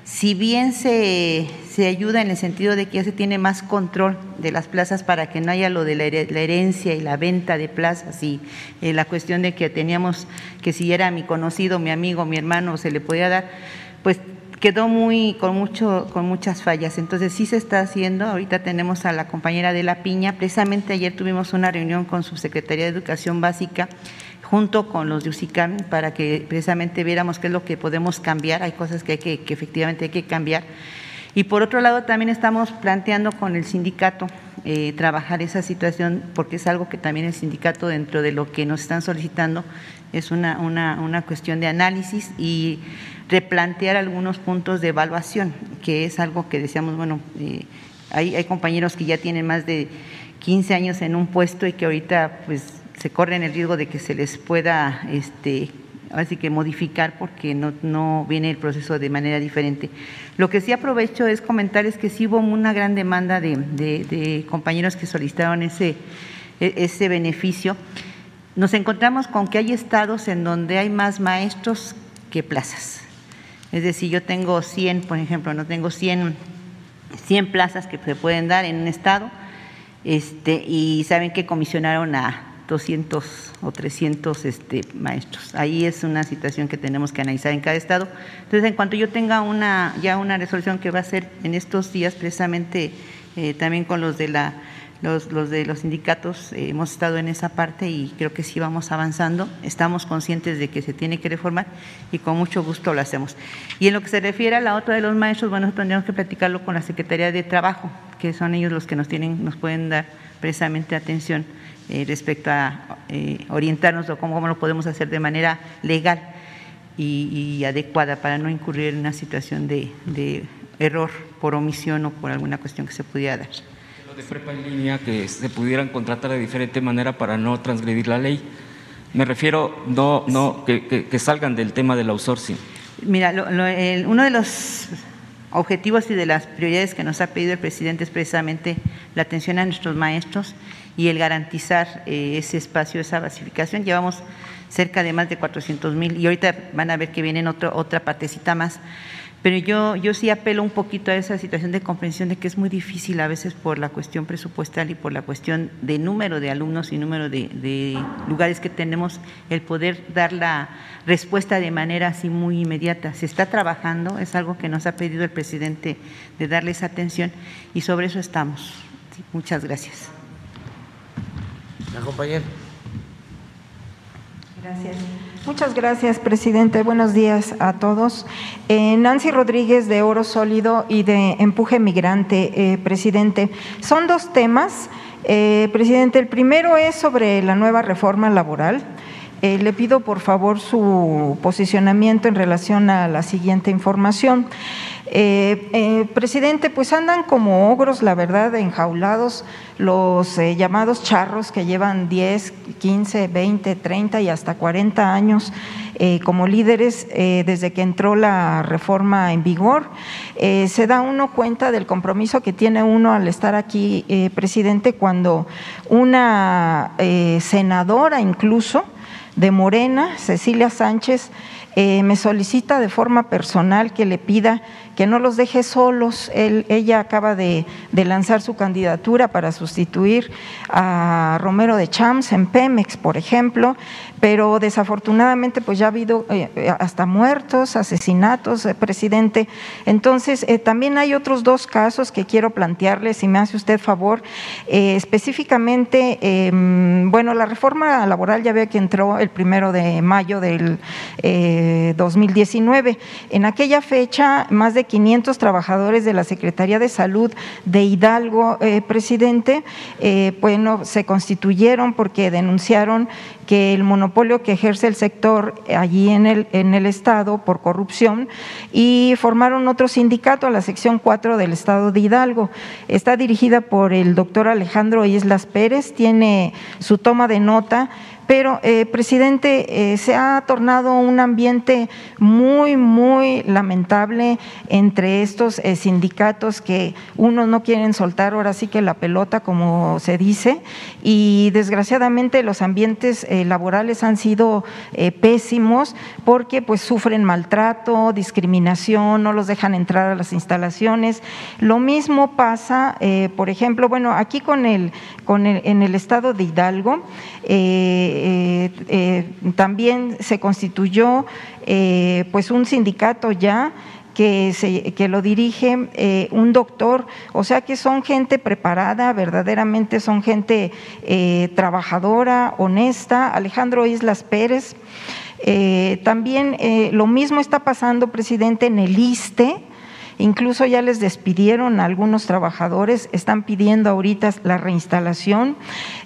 si bien se, se, ayuda en el sentido de que ya se tiene más control de las plazas para que no haya lo de la herencia y la venta de plazas y eh, la cuestión de que teníamos que si era mi conocido, mi amigo, mi hermano, se le podía dar, pues quedó muy con mucho con muchas fallas. Entonces sí se está haciendo. Ahorita tenemos a la compañera de la Piña. Precisamente ayer tuvimos una reunión con su Secretaría de Educación Básica junto con los de UCICAM para que precisamente viéramos qué es lo que podemos cambiar, hay cosas que, hay que, efectivamente hay que cambiar. Y por otro lado, también estamos planteando con el sindicato eh, trabajar esa situación, porque es algo que también el sindicato, dentro de lo que nos están solicitando, es una, una, una cuestión de análisis y replantear algunos puntos de evaluación, que es algo que decíamos, bueno, eh, hay, hay compañeros que ya tienen más de 15 años en un puesto y que ahorita pues se corren el riesgo de que se les pueda este, así que modificar porque no, no viene el proceso de manera diferente. Lo que sí aprovecho es comentar es que sí hubo una gran demanda de, de, compañeros que solicitaron ese, e, ese beneficio. Nos encontramos con que hay estados en donde hay más maestros que plazas. Es decir, yo tengo 100, por ejemplo, no tengo 100, 100 plazas que se pueden dar en un estado este, y saben que comisionaron a 200 o 300 este, maestros. Ahí es una situación que tenemos que analizar en cada estado. Entonces, en cuanto yo tenga una, ya una resolución que va a ser en estos días, precisamente eh, también con los de la los, los de los sindicatos eh, hemos estado en esa parte y creo que sí vamos avanzando. Estamos conscientes de que se tiene que reformar y con mucho gusto lo hacemos. Y en lo que se refiere a la otra de los maestros, bueno, tendríamos que platicarlo con la Secretaría de Trabajo, que son ellos los que nos tienen, nos pueden dar precisamente atención eh, respecto a eh, orientarnos o cómo, lo podemos hacer de manera legal y, adecuada para no incurrir en una situación de, error por omisión o por alguna cuestión que se pudiera dar. Lo de prepa en línea que se pudieran contratar de diferente manera para no transgredir la ley. Me refiero no, no que, que, salgan del tema del outsourcing. Mira, uno de los objetivos y de las prioridades que nos ha pedido el presidente es precisamente la atención a nuestros maestros y el garantizar eh, ese espacio, esa basificación. Llevamos cerca de más de 400 mil y ahorita van a ver que vienen otro, otra partecita más. Pero yo, yo sí apelo un poquito a esa situación de comprensión de que es muy difícil a veces por la cuestión presupuestal y por la cuestión de número de alumnos y número de, de lugares que tenemos, el poder dar la respuesta de manera así muy inmediata. Se está trabajando, es algo que nos ha pedido el presidente de darles atención y sobre eso estamos. muchas gracias. La compañera. Gracias. Muchas gracias, presidente. Buenos días a todos. Eh, Nancy Rodríguez de Oro Sólido y de Empuje Migrante, eh, presidente. Son dos temas. Eh, presidente, el primero es sobre la nueva reforma laboral. Le pido por favor su posicionamiento en relación a la siguiente información. Eh, eh, presidente, pues andan como ogros, la verdad, enjaulados los eh, llamados charros que llevan 10, 15, 20, 30 y hasta 40 años como líderes desde que entró la reforma en vigor. se da uno cuenta del compromiso que tiene uno al estar aquí, presidente, cuando una senadora incluso de Morena, Cecilia Sánchez, me solicita de forma personal que le pida que no los deje solos. ella acaba de, lanzar su candidatura para sustituir a Romero de Champs en Pemex, por ejemplo, pero desafortunadamente pues ya ha habido eh, hasta muertos, asesinatos, eh, presidente. Entonces, eh, también hay otros dos casos que quiero plantearles, si me hace usted favor. específicamente, em, bueno, la reforma laboral ya ve que entró el primero de mayo del 2019. En aquella fecha, más de 500 trabajadores de la Secretaría de Salud de Hidalgo, eh, presidente, eh, bueno, se constituyeron porque denunciaron que el monopolio que ejerce el sector allí en el, en el Estado por corrupción y formaron otro sindicato, la sección 4 del Estado de Hidalgo. Está dirigida por el doctor Alejandro Islas Pérez, tiene su toma de nota pero, eh, presidente, eh, se ha tornado un ambiente muy, muy lamentable entre estos eh, sindicatos que unos no quieren soltar ahora sí que la pelota, como se dice, y desgraciadamente los ambientes laborales han sido pésimos porque pues sufren maltrato, discriminación, no los dejan entrar a las instalaciones. Lo mismo pasa, por ejemplo, bueno, aquí con el, con el, en el estado de Hidalgo, eh, eh, también se constituyó eh, pues un sindicato ya que, se, que lo dirige un doctor, o sea que son gente preparada, verdaderamente son gente trabajadora, honesta, Alejandro Islas Pérez. también lo mismo está pasando, presidente, en el ISTE, incluso ya les despidieron a algunos trabajadores, están pidiendo ahorita la reinstalación.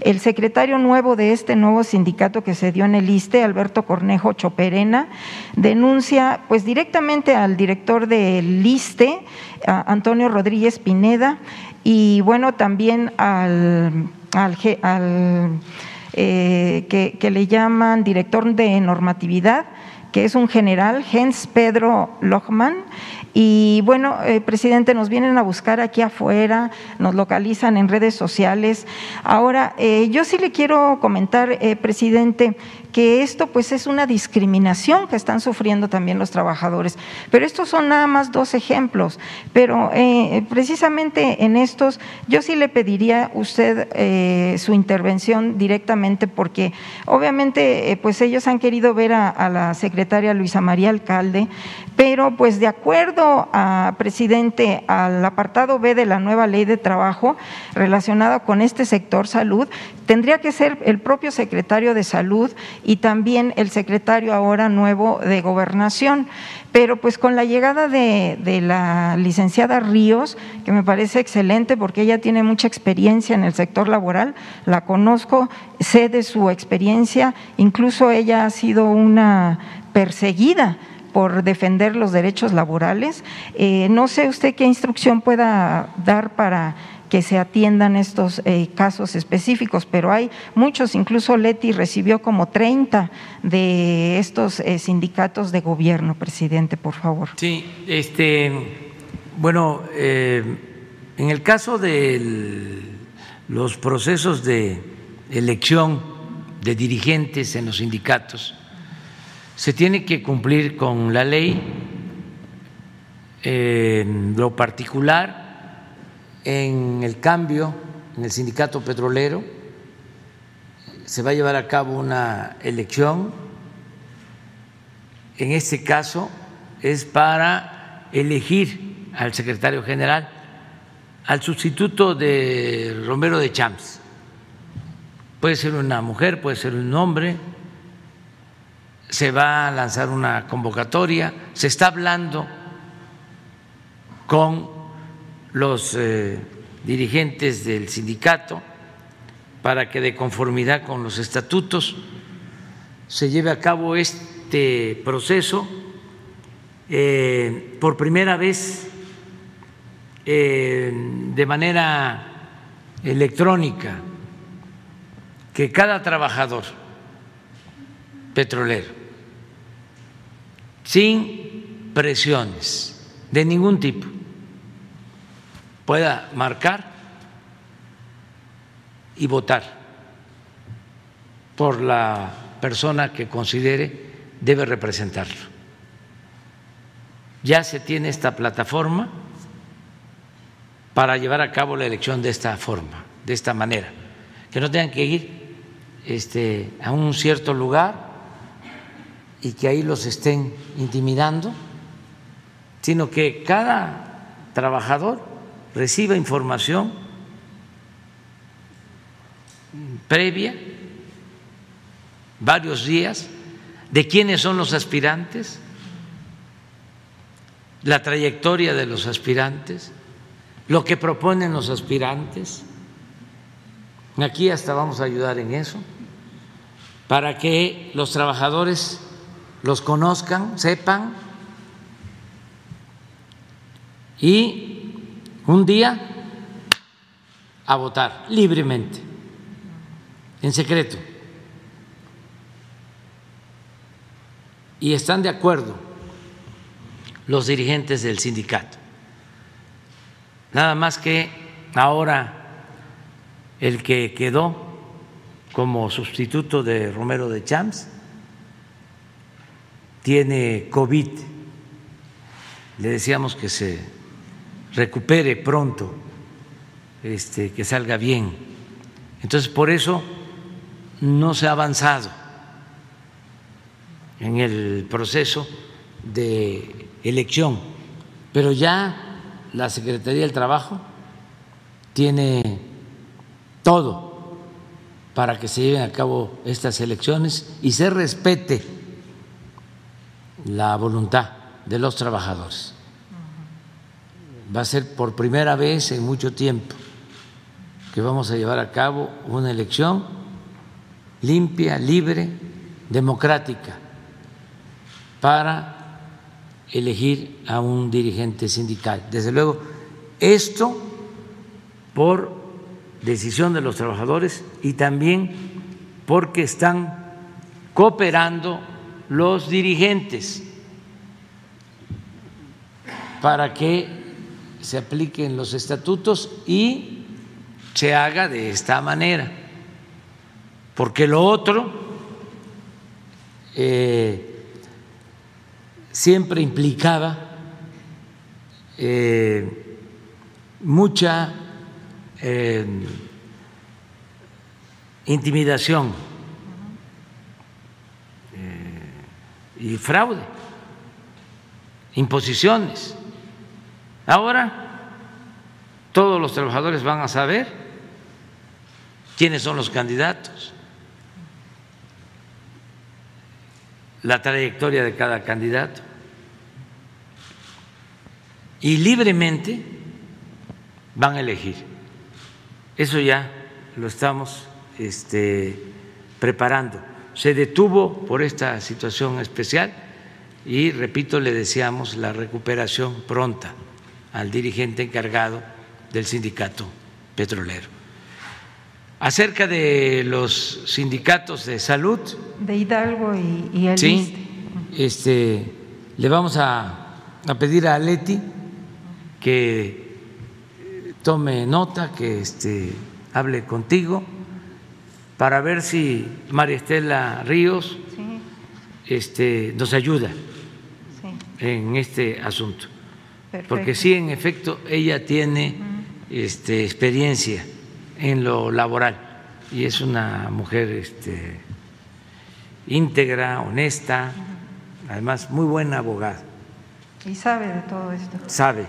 El secretario nuevo de este nuevo sindicato que se dio en el ISTE, Alberto Cornejo Choperena, denuncia pues directamente al director del ISTE, Antonio Rodríguez Pineda, y bueno, también al, eh, que, que le llaman director de normatividad, que es un general, Jens Pedro Lochman, y bueno, eh, presidente, nos vienen a buscar aquí afuera, nos localizan en redes sociales. Ahora, eh, yo sí le quiero comentar, eh, presidente, que esto pues es una discriminación que están sufriendo también los trabajadores. Pero estos son nada más dos ejemplos. Pero precisamente en estos, yo sí le pediría usted su intervención directamente porque obviamente pues ellos han querido ver a, a la secretaria Luisa María Alcalde, pero pues de acuerdo a, presidente, al apartado B de la nueva ley de trabajo relacionada con este sector salud, tendría que ser el propio secretario de salud y también el secretario ahora nuevo de gobernación. Pero pues con la llegada de, la licenciada Ríos, que me parece excelente porque ella tiene mucha experiencia en el sector laboral, la conozco, sé de su experiencia, incluso ella ha sido una perseguida por defender los derechos laborales. Eh, no sé usted qué instrucción pueda dar para que se atiendan estos eh, casos específicos, pero hay muchos, incluso Leti recibió como 30 de estos eh, sindicatos de gobierno, presidente, por favor. Sí, este, bueno, en el caso de los procesos de elección de dirigentes en los sindicatos, se tiene que cumplir con la ley, lo particular, en el cambio en el sindicato petrolero, se va a llevar a cabo una elección, en este caso es para elegir al secretario general, al sustituto de Romero de Champs. Puede ser una mujer, puede ser un hombre, se va a lanzar una convocatoria, se está hablando con los eh, dirigentes del sindicato para que de conformidad con los estatutos se lleve a cabo este proceso. Eh, por primera vez eh, de manera electrónica, que cada trabajador petrolero sin presiones de ningún tipo, pueda marcar y votar por la persona que considere debe representarlo. Ya se tiene esta plataforma para llevar a cabo la elección de esta forma, de esta manera, que no tengan que ir este, a un cierto lugar y que ahí los estén intimidando, sino que cada trabajador reciba información previa, varios días, de quiénes son los aspirantes, la trayectoria de los aspirantes, lo que proponen los aspirantes. Aquí hasta vamos a ayudar en eso, para que los trabajadores los conozcan, sepan y un día a votar libremente, en secreto. Y están de acuerdo los dirigentes del sindicato. Nada más que ahora el que quedó como sustituto de Romero de Champs tiene COVID. Le decíamos que se recupere pronto, este, que salga bien. Entonces, por eso no se ha avanzado en el proceso de elección, pero ya la Secretaría del Trabajo tiene todo para que se lleven a cabo estas elecciones y se respete la voluntad de los trabajadores. Va a ser por primera vez en mucho tiempo que vamos a llevar a cabo una elección limpia, libre, democrática, para elegir a un dirigente sindical. Desde luego, esto por decisión de los trabajadores y también porque están cooperando los dirigentes para que se apliquen los estatutos y se haga de esta manera, porque lo otro eh, siempre implicaba eh, mucha eh, intimidación y fraude, imposiciones. Ahora todos los trabajadores van a saber quiénes son los candidatos, la trayectoria de cada candidato y libremente van a elegir. Eso ya lo estamos este, preparando. Se detuvo por esta situación especial y, repito, le deseamos la recuperación pronta al dirigente encargado del sindicato petrolero. Acerca de los sindicatos de salud. De Hidalgo y, el Sí, este, le vamos a, a pedir a Leti que tome nota, que este, hable contigo para ver si María Estela Ríos este, nos ayuda en este asunto. Porque sí, en efecto, ella tiene este, experiencia en lo laboral y es una mujer este, íntegra, honesta, además muy buena abogada. Y sabe de todo esto. Sabe.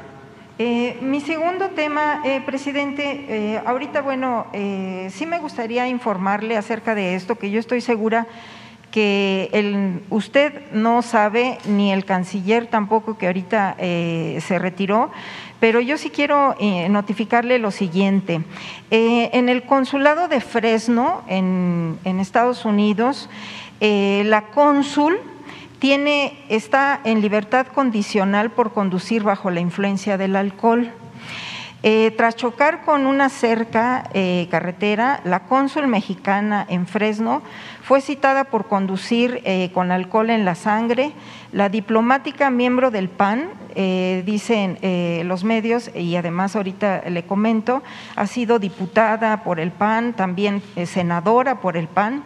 Eh, mi segundo tema, eh, presidente, eh, ahorita, bueno, sí me gustaría informarle acerca de esto, que yo estoy segura que el, usted no sabe, ni el canciller tampoco, que ahorita eh, se retiró, pero yo sí quiero eh, notificarle lo siguiente. Eh, en el consulado de Fresno, en, Estados Unidos, la cónsul tiene, está en libertad condicional por conducir bajo la influencia del alcohol. tras chocar con una cerca carretera, la cónsul mexicana en Fresno fue citada por conducir eh, con alcohol en la sangre. La diplomática miembro del PAN, eh, dicen eh, los medios, y además ahorita le comento, ha sido diputada por el PAN, también senadora por el PAN.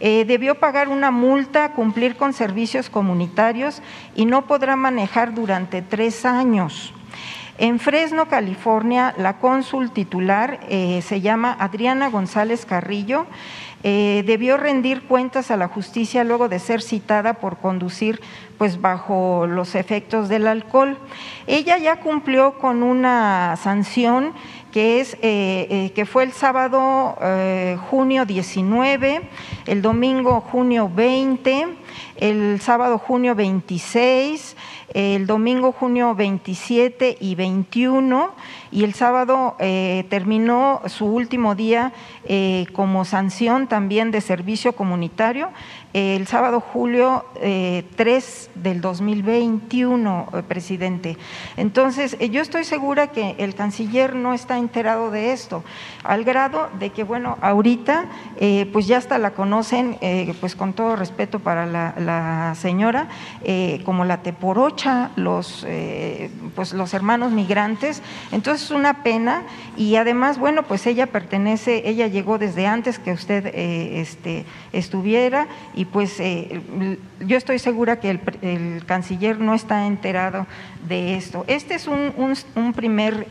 debió pagar una multa, cumplir con servicios comunitarios y no podrá manejar durante tres años. En Fresno, California, la cónsul titular se llama Adriana González Carrillo eh, debió rendir cuentas a la justicia luego de ser citada por conducir pues bajo los efectos del alcohol. Ella ya cumplió con una sanción que es eh, eh, que fue el sábado junio 19, el domingo junio 20, el sábado junio 26, el domingo junio 27 y 21 y el sábado eh, terminó su último día eh, como sanción también de servicio comunitario el sábado julio 3 eh, del 2021, presidente. Entonces, yo estoy segura que el canciller no está enterado de esto, al grado de que, bueno, ahorita, pues ya hasta la conocen, pues con todo respeto para la, la señora, como la teporocha, los, pues los hermanos migrantes. Entonces, es una pena y además, bueno, pues ella pertenece, ella llegó desde antes que usted este, estuviera y pues eh, yo estoy segura que el, canciller no está enterado de esto. Este es un, primer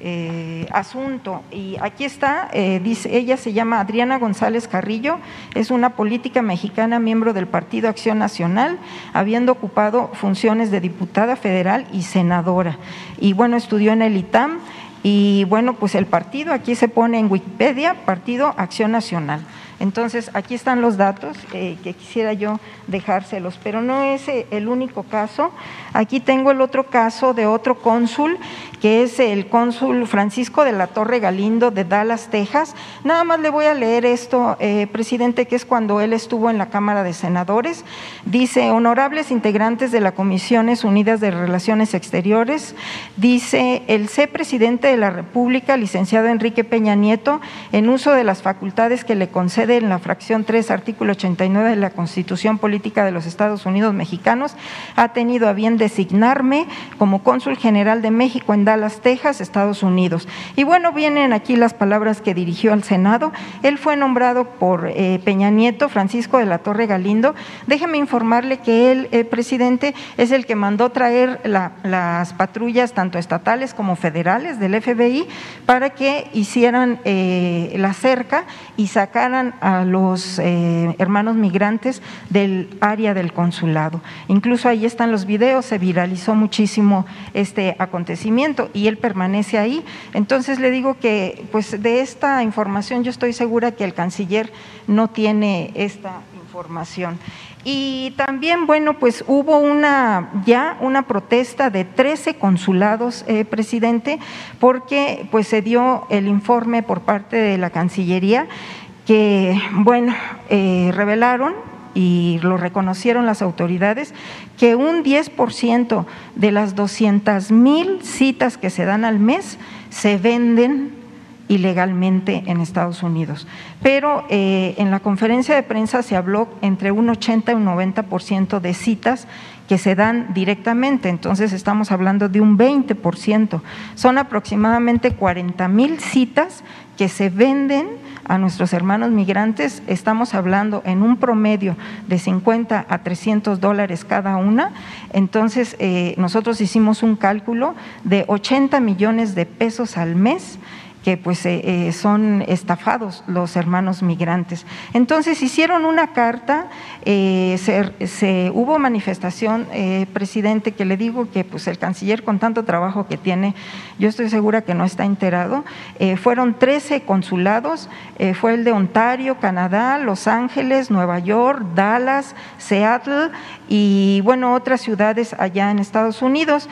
eh, eh, asunto y aquí está, dice, ella se llama Adriana González Carrillo, es una política mexicana, miembro del Partido Acción Nacional, habiendo ocupado funciones de diputada federal y senadora. Y bueno, estudió en el ITAM. Y bueno, pues el partido, aquí se pone en Wikipedia, Partido Acción Nacional. Entonces, aquí están los datos eh, que quisiera yo dejárselos, pero no es eh, el único caso. Aquí tengo el otro caso de otro cónsul, que es el cónsul Francisco de la Torre Galindo de Dallas, Texas. Nada más le voy a leer esto, eh, presidente, que es cuando él estuvo en la Cámara de Senadores. Dice, honorables integrantes de la Comisiones Unidas de Relaciones Exteriores, dice el C presidente de la República, licenciado Enrique Peña Nieto, en uso de las facultades que le concede en la fracción 3, artículo 89 de la Constitución Política de los Estados Unidos Mexicanos, ha tenido a bien designarme como cónsul general de México en Dallas, Texas, Estados Unidos. Y bueno, vienen aquí las palabras que dirigió al Senado. Él fue nombrado por eh, Peña Nieto, Francisco de la Torre Galindo. Déjeme informarle que él, eh, presidente, es el que mandó traer las patrullas tanto estatales como federales del FBI para que hicieran eh, la cerca y sacaran a los eh, hermanos migrantes del área del consulado. Incluso ahí están los videos, se viralizó muchísimo este acontecimiento y él permanece ahí. Entonces le digo que pues de esta información yo estoy segura que el canciller no tiene esta información. Y también, bueno, pues hubo una ya una protesta de 13 consulados, eh, presidente, porque pues se dio el informe por parte de la Cancillería que, bueno, eh, revelaron y lo reconocieron las autoridades, que un 10% de las 200 mil citas que se dan al mes se venden ilegalmente en Estados Unidos. Pero eh, en la conferencia de prensa se habló entre un 80 y un 90% de citas que se dan directamente, entonces estamos hablando de un 20%. Son aproximadamente 40 mil citas que se venden a nuestros hermanos migrantes, estamos hablando en un promedio de 50 a 300 dólares cada una, entonces eh, nosotros hicimos un cálculo de 80 millones de pesos al mes que pues eh, eh, son estafados los hermanos migrantes. Entonces hicieron una carta, eh, se, hubo manifestación, presidente, que le digo que pues el canciller con tanto trabajo que tiene, yo estoy segura que no está enterado, fueron 13 consulados, fue el de Ontario, Canadá, Los Ángeles, Nueva York, Dallas, Seattle y bueno, otras ciudades allá en Estados Unidos.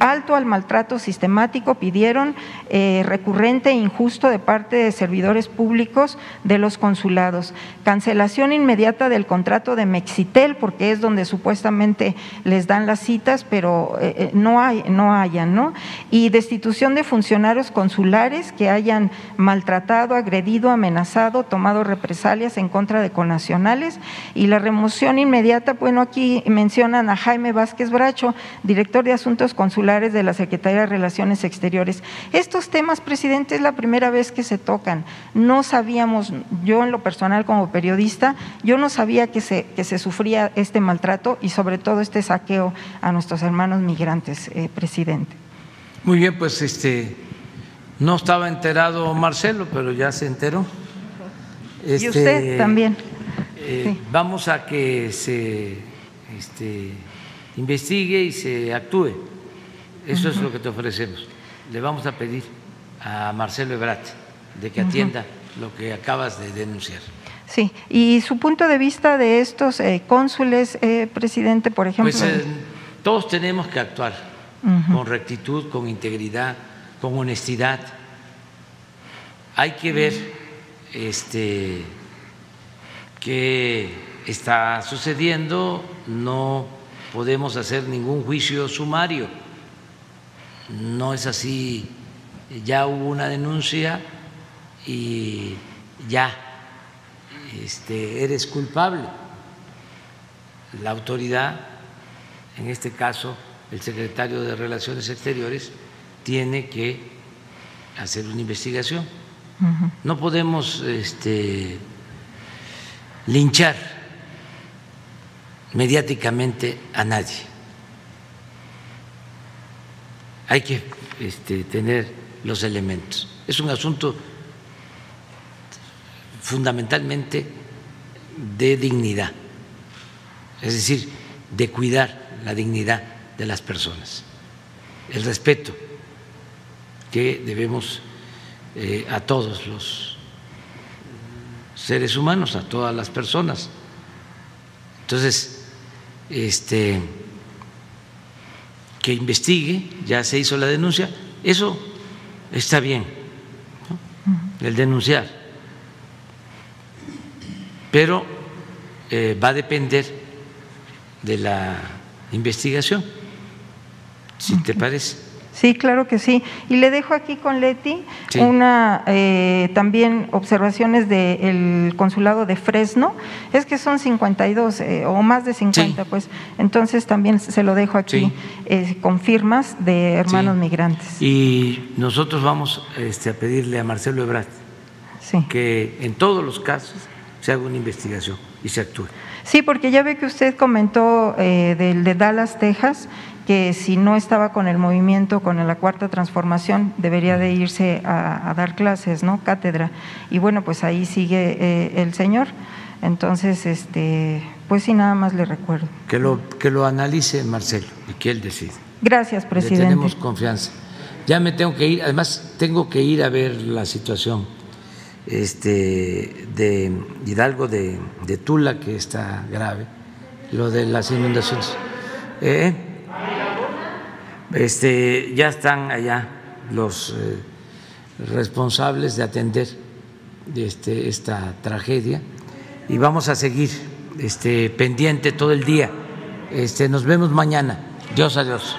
alto al maltrato sistemático pidieron recurrente e injusto de parte de servidores públicos de los consulados. Cancelación inmediata del contrato de Mexitel, porque es donde supuestamente les dan las citas, pero eh, eh, no, hay, no hayan, ¿no? Y destitución de funcionarios consulares que hayan maltratado, agredido, amenazado, tomado represalias en contra de connacionales y la remoción inmediata, bueno, aquí mencionan a Jaime Vázquez Bracho, director de Asuntos Consulares de la Secretaría de Relaciones Exteriores. Estos temas, presidente, es la primera vez que se tocan. No sabíamos, yo en lo personal como periodista, yo no sabía que se, que se sufría este maltrato y sobre todo este saqueo a nuestros hermanos migrantes, eh, presidente. Muy bien, pues este no estaba enterado Marcelo, pero ya se enteró. y usted este, también. Eh, vamos a que se este, investigue y se actúe. Eso es lo que te ofrecemos. Le vamos a pedir a Marcelo Ebrat de que atienda lo que acabas de denunciar. Sí, y su punto de vista de estos eh, cónsules, eh, presidente, por ejemplo. Pues eh, todos tenemos que actuar con rectitud, con integridad, con honestidad. Hay que ver este, qué está sucediendo, no podemos hacer ningún juicio sumario, no es así ya hubo una denuncia y ya este, eres culpable. La autoridad, en este caso el secretario de Relaciones Exteriores, tiene que hacer una investigación. No podemos este, linchar mediáticamente a nadie. Hay que este, tener los elementos. Es un asunto fundamentalmente de dignidad, es decir, de cuidar la dignidad de las personas, el respeto que debemos eh, a todos los seres humanos, a todas las personas. Entonces, este, que investigue, ya se hizo la denuncia, eso está bien, el denunciar, pero eh, va a depender de la investigación, si te parece. Sí, claro que sí. Y le dejo aquí con Leti una eh, también observaciones del consulado de Fresno. Es que son 52 eh, o más de 50, pues. Entonces también se lo dejo aquí eh, con firmas de hermanos migrantes. Y nosotros vamos este, a pedirle a Marcelo Ebrard que en todos los casos se haga una investigación y se actúe. Sí, porque ya ve que usted comentó del de Dallas, Texas, que si no estaba con el movimiento, con la cuarta transformación, debería de irse a, dar clases, ¿no? Cátedra. Y bueno, pues ahí sigue eh, el señor. Entonces, este, pues sí, nada más le recuerdo. Que lo, que lo analice Marcelo y que él decida. Gracias, presidente. tenemos confianza. Ya me tengo que ir, además tengo que ir a ver la situación este, de Hidalgo, de, de Tula, que está grave, lo de las inundaciones. ¿Eh? Este, ya están allá los eh, responsables de atender este, esta tragedia y vamos a seguir este, pendiente todo el día. Este, nos vemos mañana. Dios adiós.